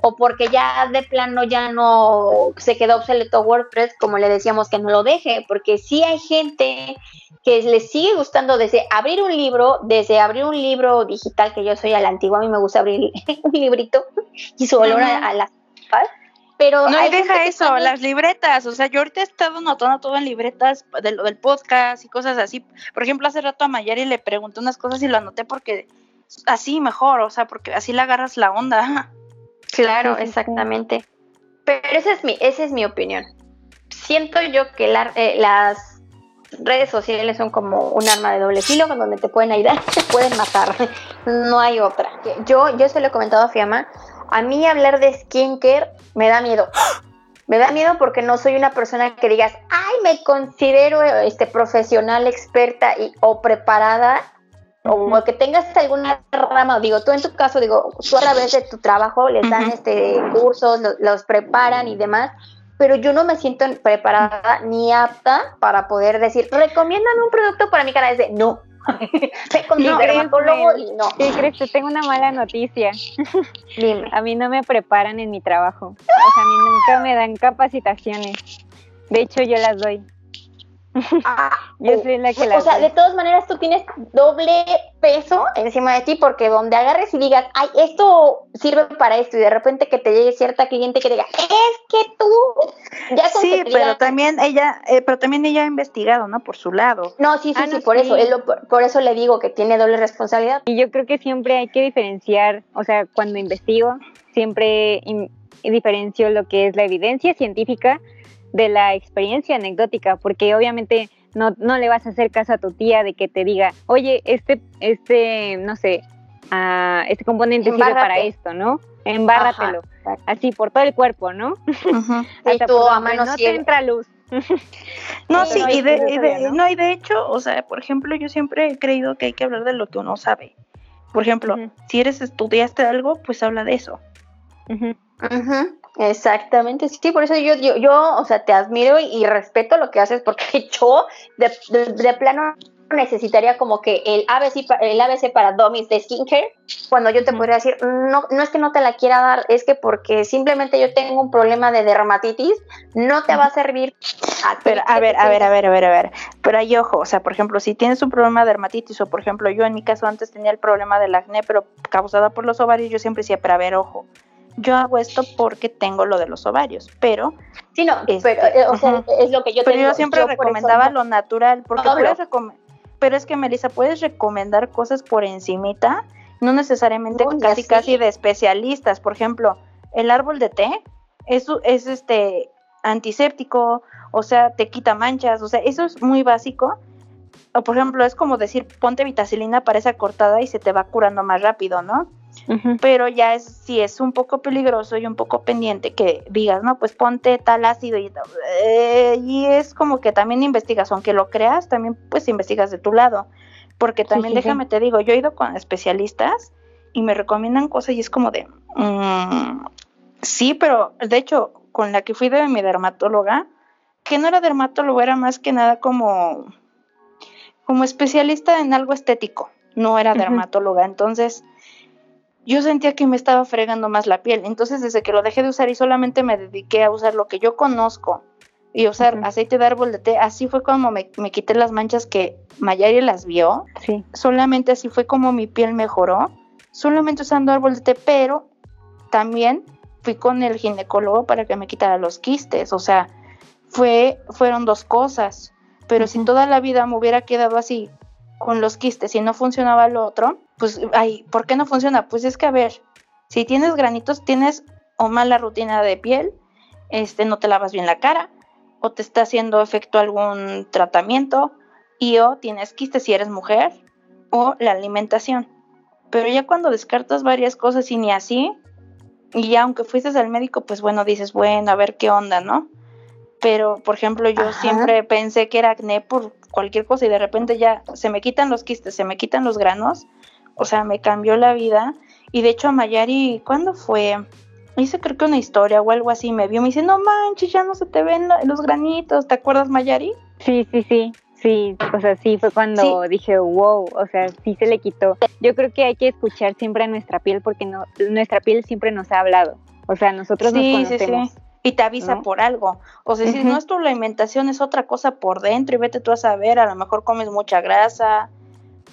o porque ya de plano ya no se quedó obsoleto WordPress, como le decíamos que no lo deje, porque sí hay gente que les sigue gustando desde abrir un libro, desde abrir un libro digital, que yo soy a la antigua, a mí me gusta abrir un librito y su olor a, a las hojas, Pero No, y deja eso, las libretas. O sea, yo ahorita he estado anotando todo en libretas de lo del podcast y cosas así. Por ejemplo, hace rato a Mayari le pregunté unas cosas y lo anoté porque así mejor, o sea, porque así le agarras la onda. Claro, exactamente. Pero esa es mi, esa es mi opinión. Siento yo que la- eh, las redes sociales son como un arma de doble filo donde te pueden ayudar, te pueden matar. No hay otra. Yo, yo se lo he comentado a Fiamma. A mí hablar de skincare me da miedo. Me da miedo porque no soy una persona que digas, ay, me considero este profesional, experta y, o preparada o que tengas alguna rama, digo, tú en tu caso, digo, tú a través de tu trabajo les dan este cursos, lo- los preparan y demás, pero yo no me siento preparada ni apta para poder decir, recomiéndame un producto para mi cara, de no. Ve con No, dermatólogo y no. ¿Qué crees? Te tengo una mala noticia. Dime. A mí no me preparan en mi trabajo. O sea, a mí nunca me dan capacitaciones. De hecho, yo las doy. Ah, Yo soy la que o sea, de todas maneras tú tienes doble peso encima de ti porque donde agarres y digas, ay, esto sirve para esto y de repente que te llegue cierta cliente que diga, es que tú ya Sí, pero diga- también ella, eh, pero también ella ha investigado, ¿no? Por su lado. No, sí, sí, Ah, sí, no, por sí. eso, es lo- por, por eso le digo que tiene doble responsabilidad. Y yo creo que siempre hay que diferenciar, o sea, cuando investigo, siempre in- diferencio lo que es la evidencia científica de la experiencia anecdótica, porque obviamente no, no le vas a hacer caso a tu tía de que te diga, oye, este, este, no sé, ah, este componente sirve para esto, ¿no? Embárratelo, Ajá. así por todo el cuerpo, ¿no? Hasta tú por a mano no te entra luz. No, Sí, y de, y de- ¿no? y de hecho, o sea, por ejemplo, yo siempre he creído que hay que hablar de lo que uno sabe. Por ejemplo, si eres estudiaste algo, pues habla de eso. Ujú. Ujú, Exactamente, sí, por eso yo, yo, yo, o sea, te admiro y, y respeto lo que haces porque yo de, de- de plano necesitaría como que el ABC, el ABC para dummies de skincare, cuando yo te podría decir, no, no es que no te la quiera dar, es que porque simplemente yo tengo un problema de dermatitis, no te va a servir. a Pero, a ver, a ver, a ver, a ver, a ver. Pero ahí ojo, o sea, por ejemplo, si tienes un problema de dermatitis, o por ejemplo, yo en mi caso antes tenía el problema del acné, pero causada por los ovarios, yo siempre decía, pero a ver, ojo, yo hago esto porque tengo lo de los ovarios, pero, Sí, no, este, pero, eh, o sea, es lo que yo te pero yo siempre recomendaba lo natural, porque puedes pero es que Melissa, puedes recomendar cosas por encimita, no necesariamente No, casi casi de especialistas, por ejemplo, el árbol de té es, es este antiséptico, o sea, te quita manchas, o sea, eso es muy básico. O por ejemplo, es como decir, ponte vitacilina para esa cortada y se te va curando más rápido, ¿no? Pero ya es, si es un poco peligroso y un poco pendiente que digas, no, pues ponte tal ácido y, eh, y es como que también investigas, aunque lo creas, también pues investigas de tu lado. Porque también sí, sí. déjame te digo, yo he ido con especialistas y me recomiendan cosas y es como de, mm, sí, pero de hecho, con la que fui de mi dermatóloga, que no era dermatólogo, era más que nada como, como especialista en algo estético, no era dermatóloga. Entonces, yo sentía que me estaba fregando más la piel. Entonces, desde que lo dejé de usar y solamente me dediqué a usar lo que yo conozco y usar aceite de árbol de té, así fue como me, me quité las manchas que Mayari las vio. Sí. Solamente así fue como mi piel mejoró. Solamente usando árbol de té, pero también fui con el ginecólogo para que me quitara los quistes. O sea, fue, fueron dos cosas. Pero si Ujú. toda la vida me hubiera quedado así con los quistes y no funcionaba lo otro, pues, ay, ¿por qué no funciona? Pues es que, a ver, si tienes granitos, tienes o mala rutina de piel, este, no te lavas bien la cara, o te está haciendo efecto algún tratamiento, y o tienes quistes si eres mujer, o la alimentación. Pero ya cuando descartas varias cosas y ni así, y ya aunque fuiste al médico, pues bueno, dices, bueno, a ver qué onda, ¿no? Pero, por ejemplo, yo Ajá. siempre pensé que era acné por cualquier cosa y de repente ya se me quitan los quistes, se me quitan los granos, o sea, me cambió la vida. Y de hecho a Mayari, ¿cuándo fue? Hice creo que una historia o algo así, me vio, me dice, no manches, ya no se te ven los granitos, ¿te acuerdas Mayari? Sí, sí, sí, sí, o sea, sí fue cuando dije, wow, o sea, sí se le quitó. Yo creo que hay que escuchar siempre a nuestra piel porque no, nuestra piel siempre nos ha hablado, o sea, nosotros nos conocemos. Y te avisa ¿no? por algo. O sea, si no es tu alimentación, es otra cosa por dentro y vete tú a saber, a lo mejor comes mucha grasa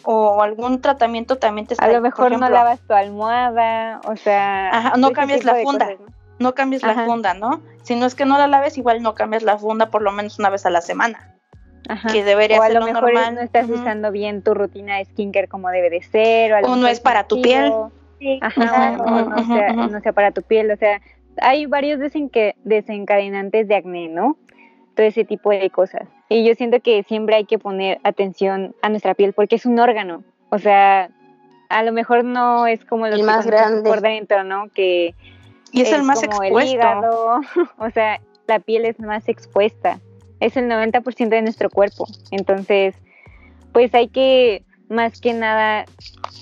o algún tratamiento también te está A lo mejor no lavas tu almohada, o sea, Ajá, no cambias la funda. cosas, ¿no? no cambies la Ajá. funda, ¿no? Si no es que no la laves, igual no cambias la funda por lo menos una vez a la semana, Ajá. que debería o a ser lo mejor normal. no estás usando bien tu rutina de skincare como debe de ser. O, O no es para tu piel. Sí, Ajá, o no, Ujú, sea, no sea para tu piel, o sea, hay varios desencadenantes de acné, ¿no? Todo ese tipo de cosas. Y yo siento que siempre hay que poner atención a nuestra piel porque es un órgano, o sea, a lo mejor no es como los El que más grande. por dentro, ¿no? Que Y es, el más como expuesto. el hígado, o sea, la piel es más expuesta, es el 90% de nuestro cuerpo, entonces, pues hay que más que nada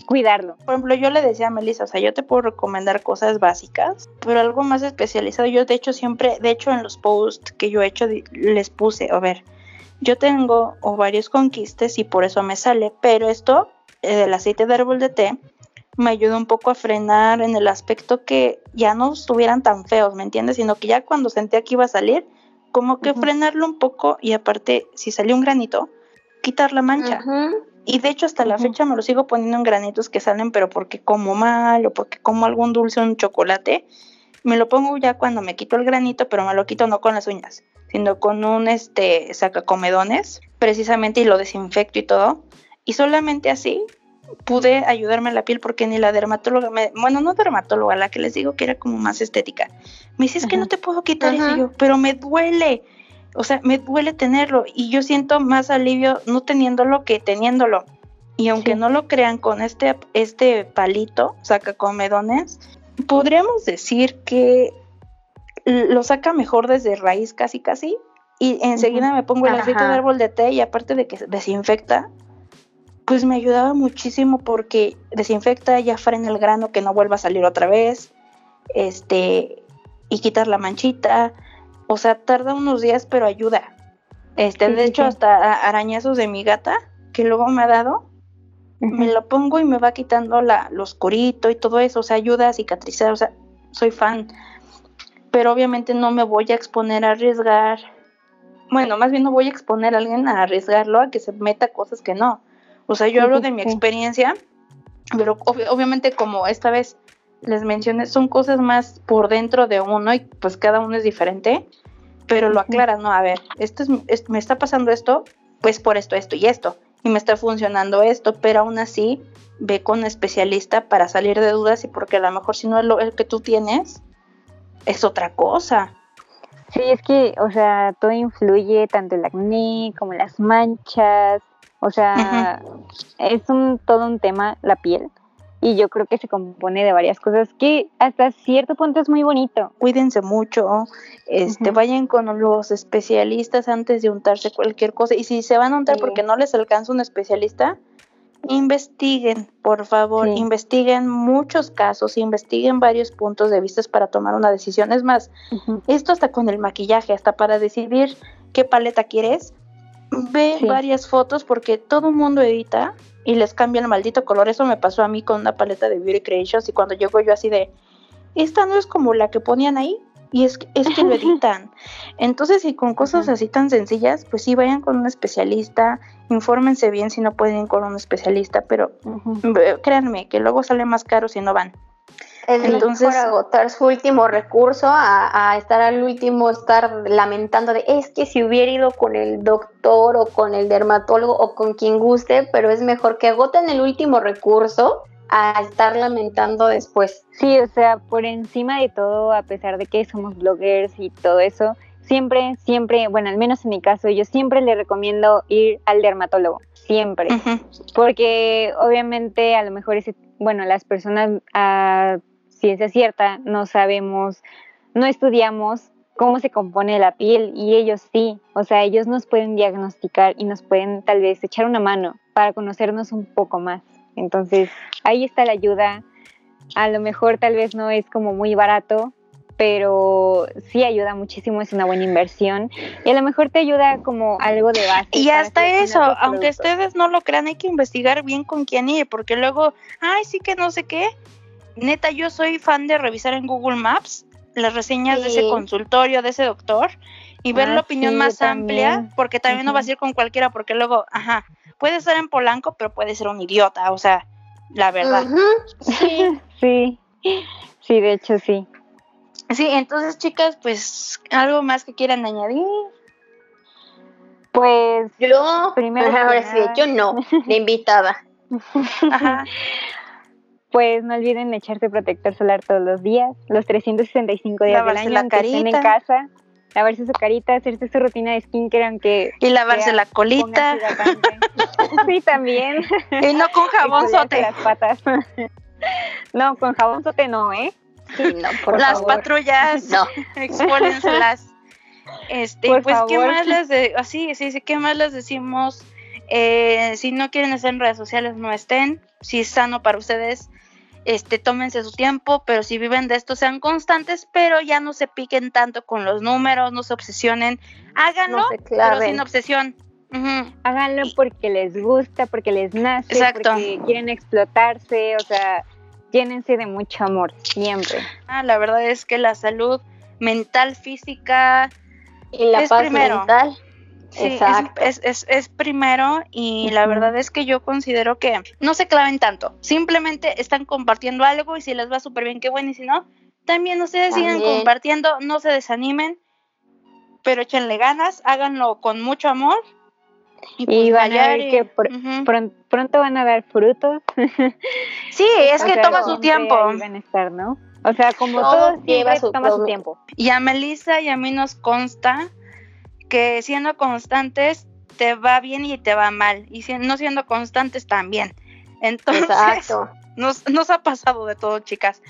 cuidarlo. Por ejemplo, yo le decía a Melissa, o sea, yo te puedo recomendar cosas básicas, pero algo más especializado. Yo, de hecho, siempre, de hecho, en los posts que yo he hecho, les puse, a ver, yo tengo ovarios con quistes y por eso me sale, pero esto eh, del aceite de árbol de té me ayuda un poco a frenar en el aspecto que ya no estuvieran tan feos, ¿me entiendes? Sino que ya cuando sentía que iba a salir, como que frenarlo un poco y aparte, si salió un granito, quitar la mancha. Ujú. Y de hecho hasta la fecha me lo sigo poniendo en granitos que salen, pero porque como mal o porque como algún dulce o un chocolate. Me lo pongo ya cuando me quito el granito, pero me lo quito no con las uñas, sino con un este sacacomedones, precisamente y lo desinfecto y todo. Y solamente así pude ayudarme a la piel porque ni la dermatóloga, me, bueno, no dermatóloga, la que les digo que era como más estética. Me dice, es que no te puedo quitar eso Ajá. Yo, pero me duele. O sea, me duele tenerlo y yo siento más alivio no teniéndolo que teniéndolo. Y aunque Sí. no lo crean con este, este palito, saca comedones, podríamos decir que lo saca mejor desde raíz casi casi. Y enseguida me pongo el aceite de árbol de té y aparte de que desinfecta, pues me ayudaba muchísimo porque desinfecta, ya frena el grano que no vuelva a salir otra vez, este, y quitar la manchita, o sea, tarda unos días, pero ayuda. Este, Sí, de sí, hecho, hasta arañazos de mi gata, que luego me ha dado, me lo pongo y me va quitando la, lo oscurito y todo eso, o sea, ayuda a cicatrizar, o sea, soy fan. Pero obviamente no me voy a exponer a arriesgar. Bueno, más bien no voy a exponer a alguien a arriesgarlo a que se meta cosas que no. O sea, yo hablo sí, de mi experiencia, pero obvi- obviamente como esta vez les mencioné, son cosas más por dentro de uno y pues cada uno es diferente, pero lo aclaras, ¿no? A ver, esto es, es- me está pasando esto, pues por esto, esto y esto, y me está funcionando esto, pero aún así ve con un especialista para salir de dudas y porque a lo mejor si no es lo el que tú tienes, es otra cosa. Sí, es que, o sea, todo influye, tanto el acné como las manchas, o sea, es un todo un tema la piel y yo creo que se compone de varias cosas que hasta cierto punto es muy bonito. Cuídense mucho, este, vayan con los especialistas antes de untarse cualquier cosa y si se van a untar Sí. porque no les alcanza un especialista, investiguen, por favor, Sí. investiguen muchos casos, investiguen varios puntos de vista para tomar una decisión. Es más, esto hasta con el maquillaje, hasta para decidir qué paleta quieres, ve Sí. varias fotos porque todo el mundo edita y les cambia el maldito color. Eso me pasó a mí con una paleta de Beauty Creations y cuando llego yo así de, esta no es como la que ponían ahí y es, que- es que lo editan. Entonces, y con cosas así tan sencillas, pues sí, vayan con un especialista, infórmense bien si no pueden ir con un especialista, pero créanme que luego sale más caro si no van. Es Entonces- mejor agotar su último recurso a, a estar al último, estar lamentando de es que si hubiera ido con el doctor o con el dermatólogo o con quien guste, pero es mejor que agoten el último recurso a estar lamentando después. Sí, o sea, por encima de todo, a pesar de que somos bloggers y todo eso, siempre, siempre, bueno, al menos en mi caso, yo siempre le recomiendo ir al dermatólogo, siempre. Porque obviamente a lo mejor ese, bueno, las personas a ciencia cierta no sabemos, no estudiamos cómo se compone la piel y ellos sí, o sea, ellos nos pueden diagnosticar y nos pueden tal vez echar una mano para conocernos un poco más. Entonces, ahí está la ayuda. A lo mejor tal vez no es como muy barato, pero sí ayuda muchísimo, es una buena inversión y a lo mejor te ayuda como algo de base. Y hasta eso, aunque ustedes no lo crean, hay que investigar bien con quién ir, porque luego, ay, sí que no sé qué. Neta, yo soy fan de revisar en Google Maps las reseñas de ese consultorio, de ese doctor, y ver Ah, la opinión sí, más amplia, también. porque también no vas a ir con cualquiera, porque luego, ajá, puede estar en Polanco, pero puede ser un idiota, o sea, la verdad. Sí. Sí, sí, de hecho sí. Sí, entonces chicas, pues algo más que quieran añadir. Pues Yo, Primero ahora sí, yo no, de invitada. Ajá. Pues no olviden echarse protector solar todos los días, los 365 días Lavarse del la año, aunque estén en casa, lavarse su carita, hacerse su rutina de skincare, aunque Y lavarse sea, la colita. sí, también. Y no con jabón sote. las patas. no, con jabón sote no, ¿eh? Sí, no, por Las favor. patrullas. No. expólenselas. Este, Por pues, ¿qué más les de, así, sí, sí, ¿qué más les decimos? Eh, si no quieren estar en redes sociales, no estén. Si es sano para ustedes, este, tómense su tiempo, pero si viven de esto, sean constantes, pero ya no se piquen tanto con los números, no se obsesionen. Háganlo, No pero sin obsesión. Háganlo porque les gusta, porque les nace, Exacto. porque quieren explotarse, o sea, llénense de mucho amor, siempre. Ah, la verdad es que la salud mental, física, Y la Es paz primero. mental. Sí, es, Exacto. es, es, es primero y la verdad es que yo considero que no se claven tanto. Simplemente están compartiendo algo y si les va súper bien, qué bueno. Y si no, también ustedes sigan También. compartiendo, no se desanimen, pero échenle ganas, háganlo con mucho amor. Y pues, van a ver que pr- pronto van a dar frutos. Sí, es O que sea, toma su tiempo. estar, ¿no? O sea, como Todo todo, lleva su toma su tiempo. Y a Melissa y a mí nos consta que siendo constantes te va bien y te va mal. Y si- no siendo constantes también. Entonces, Exacto. Nos, nos ha pasado de todo, chicas.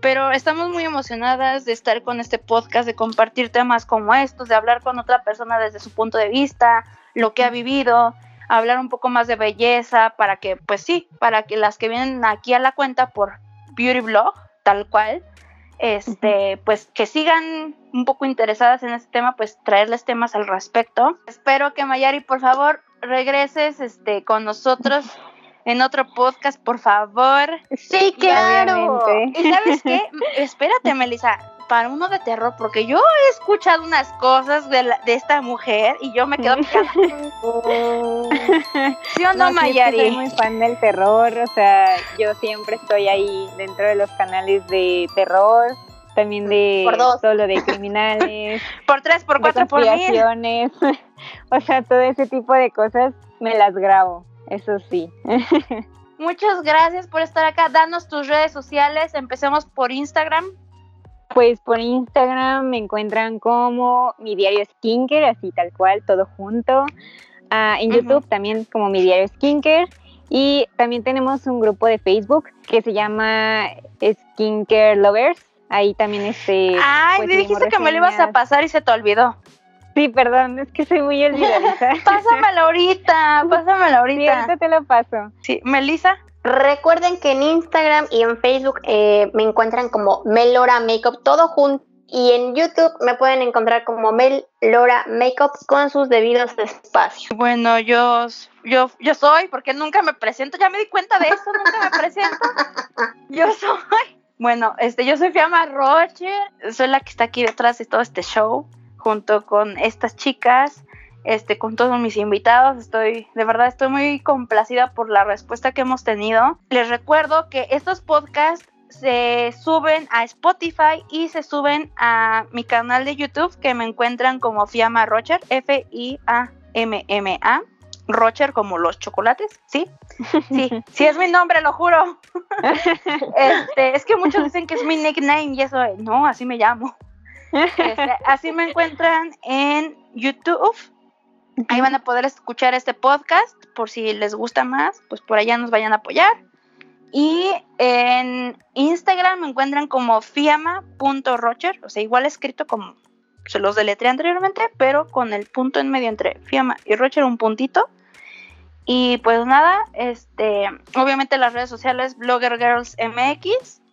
Pero estamos muy emocionadas de estar con este podcast, de compartir temas como estos, de hablar con otra persona desde su punto de vista, lo que ha vivido, hablar un poco más de belleza, para que, pues sí, para que las que vienen aquí a la cuenta por Beauty Blog, tal cual, este, pues que sigan un poco interesadas en este tema, pues traerles temas al respecto. Espero que Mayari, por favor, regreses este, con nosotros en otro podcast, por favor. Sí, claro. Obviamente. ¿Y sabes qué? Espérate, Melissa, para uno de terror, porque yo he escuchado unas cosas de, la- de esta mujer y yo me quedo picada. ¿Sí o no, sí, es que Mayari? soy muy fan del terror, o sea, yo siempre estoy ahí dentro de los canales de terror, también de Por dos. solo de criminales, Por tres, por cuatro, por mil. o sea, todo ese tipo de cosas me las grabo, eso sí. Muchas gracias por estar acá. Danos tus redes sociales. Empecemos por Instagram. Pues por Instagram me encuentran como mi diario Skincare, así tal cual, todo junto. Ah, en. YouTube también como mi diario Skincare. Y también tenemos un grupo de Facebook que se llama Skincare Lovers. Ahí también este. Ay, pues, me dijiste que me lo ibas a pasar y se te olvidó. Sí, perdón, es que soy muy olvidadiza. Pásamelo ahorita, pásamelo Sí, ahorita. ahorita te lo paso. Sí, Melissa. Recuerden que en Instagram y en Facebook eh, me encuentran como Melora Makeup, todo junto. Y en YouTube me pueden encontrar como Melora Makeup con sus debidos espacios. Bueno, yo, yo, yo soy, porque nunca me presento, ya me di cuenta de eso, nunca me presento. Yo soy. Bueno, este, yo soy Fiamma Rocher, soy la que está aquí detrás de todo este show, junto con estas chicas, este, con todos mis invitados. Estoy, de verdad, estoy muy complacida por la respuesta que hemos tenido. Les recuerdo que estos podcasts se suben a Spotify y se suben a mi canal de YouTube que me encuentran como Fiamma Rocher, F-I-A-M-M-A. Rocher como los chocolates, ¿sí? Sí, sí es mi nombre, lo juro. Este, es que muchos dicen que es mi nickname y eso, no, así me llamo. Este, así me encuentran en YouTube. Ahí van a poder escuchar este podcast por si les gusta más, pues por allá nos vayan a apoyar. Y en Instagram me encuentran como fiama.rocher, o sea, igual escrito como se los deletré anteriormente, pero con el punto en medio entre fiama y rocher, un puntito. Y pues nada, este, obviamente las redes sociales Blogger Girls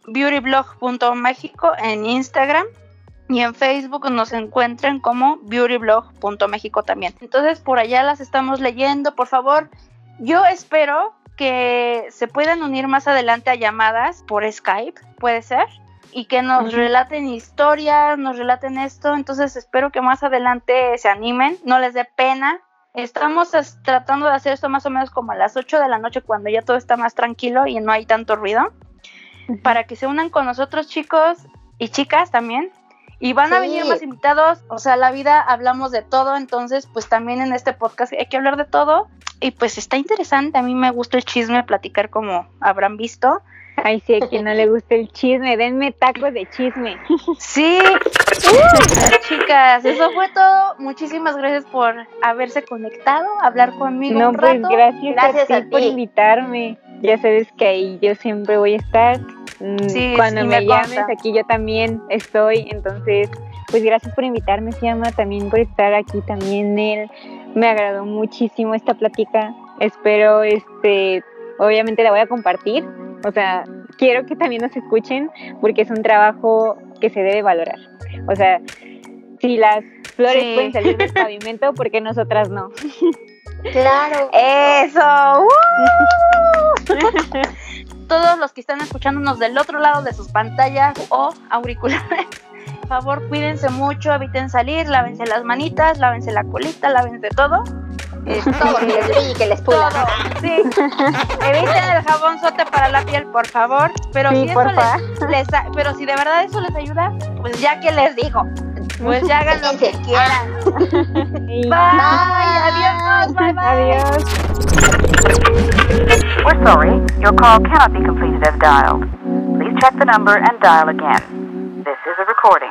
beautyblog.mexico en Instagram y en Facebook nos encuentran como beautyblog.mexico también. Entonces por allá las estamos leyendo, por favor. Yo espero que se puedan unir más adelante a llamadas por Skype, puede ser, y que nos relaten historias, nos relaten esto. Entonces espero que más adelante se animen, no les dé pena. Estamos es- tratando de hacer esto más o menos como a las 8 de la noche cuando ya todo está más tranquilo y no hay tanto ruido. Para que se unan con nosotros chicos, y chicas también. Y van a venir más invitados, o sea, la vida hablamos de todo, entonces pues también en este podcast hay que hablar de todo. Y pues está interesante, a mí me gusta el chisme, platicar como habrán visto. Ay, sí, a quien no le gusta el chisme, denme tacos de chisme. Sí, Uh, chicas, eso fue todo. Muchísimas gracias por haberse conectado, hablar conmigo No, un pues rato. gracias, Gracias a a ti por invitarme. Ya sabes que ahí yo siempre voy a estar. Mm, Sí, Cuando sí, me, me llames, aquí yo también estoy. Entonces, pues gracias por invitarme, Siama, también por estar aquí también él. Me agradó muchísimo esta plática. Espero, este, obviamente la voy a compartir. O sea, quiero que también nos escuchen porque es un trabajo que se debe valorar. O sea, si las flores Sí. pueden salir del pavimento, ¿por qué nosotras no? Claro. Eso. ¡uh! Todos los que están escuchándonos del otro lado de sus pantallas o auriculares, por favor, cuídense mucho, eviten salir, lávense las manitas, lávense la colita, lávense todo. Eh, Todo que les brille y que les pula. todo, sí. Eviten el jabonzote para la piel, por favor. Pero Sí, si eso les, les pero si de verdad eso les ayuda, pues ya que les digo, pues ya hagan lo que quieran. Y- Bye, adiós, bye bye. Adiós. We're sorry, your call cannot be completed as dialed. Please check the number and dial again. This is a recording.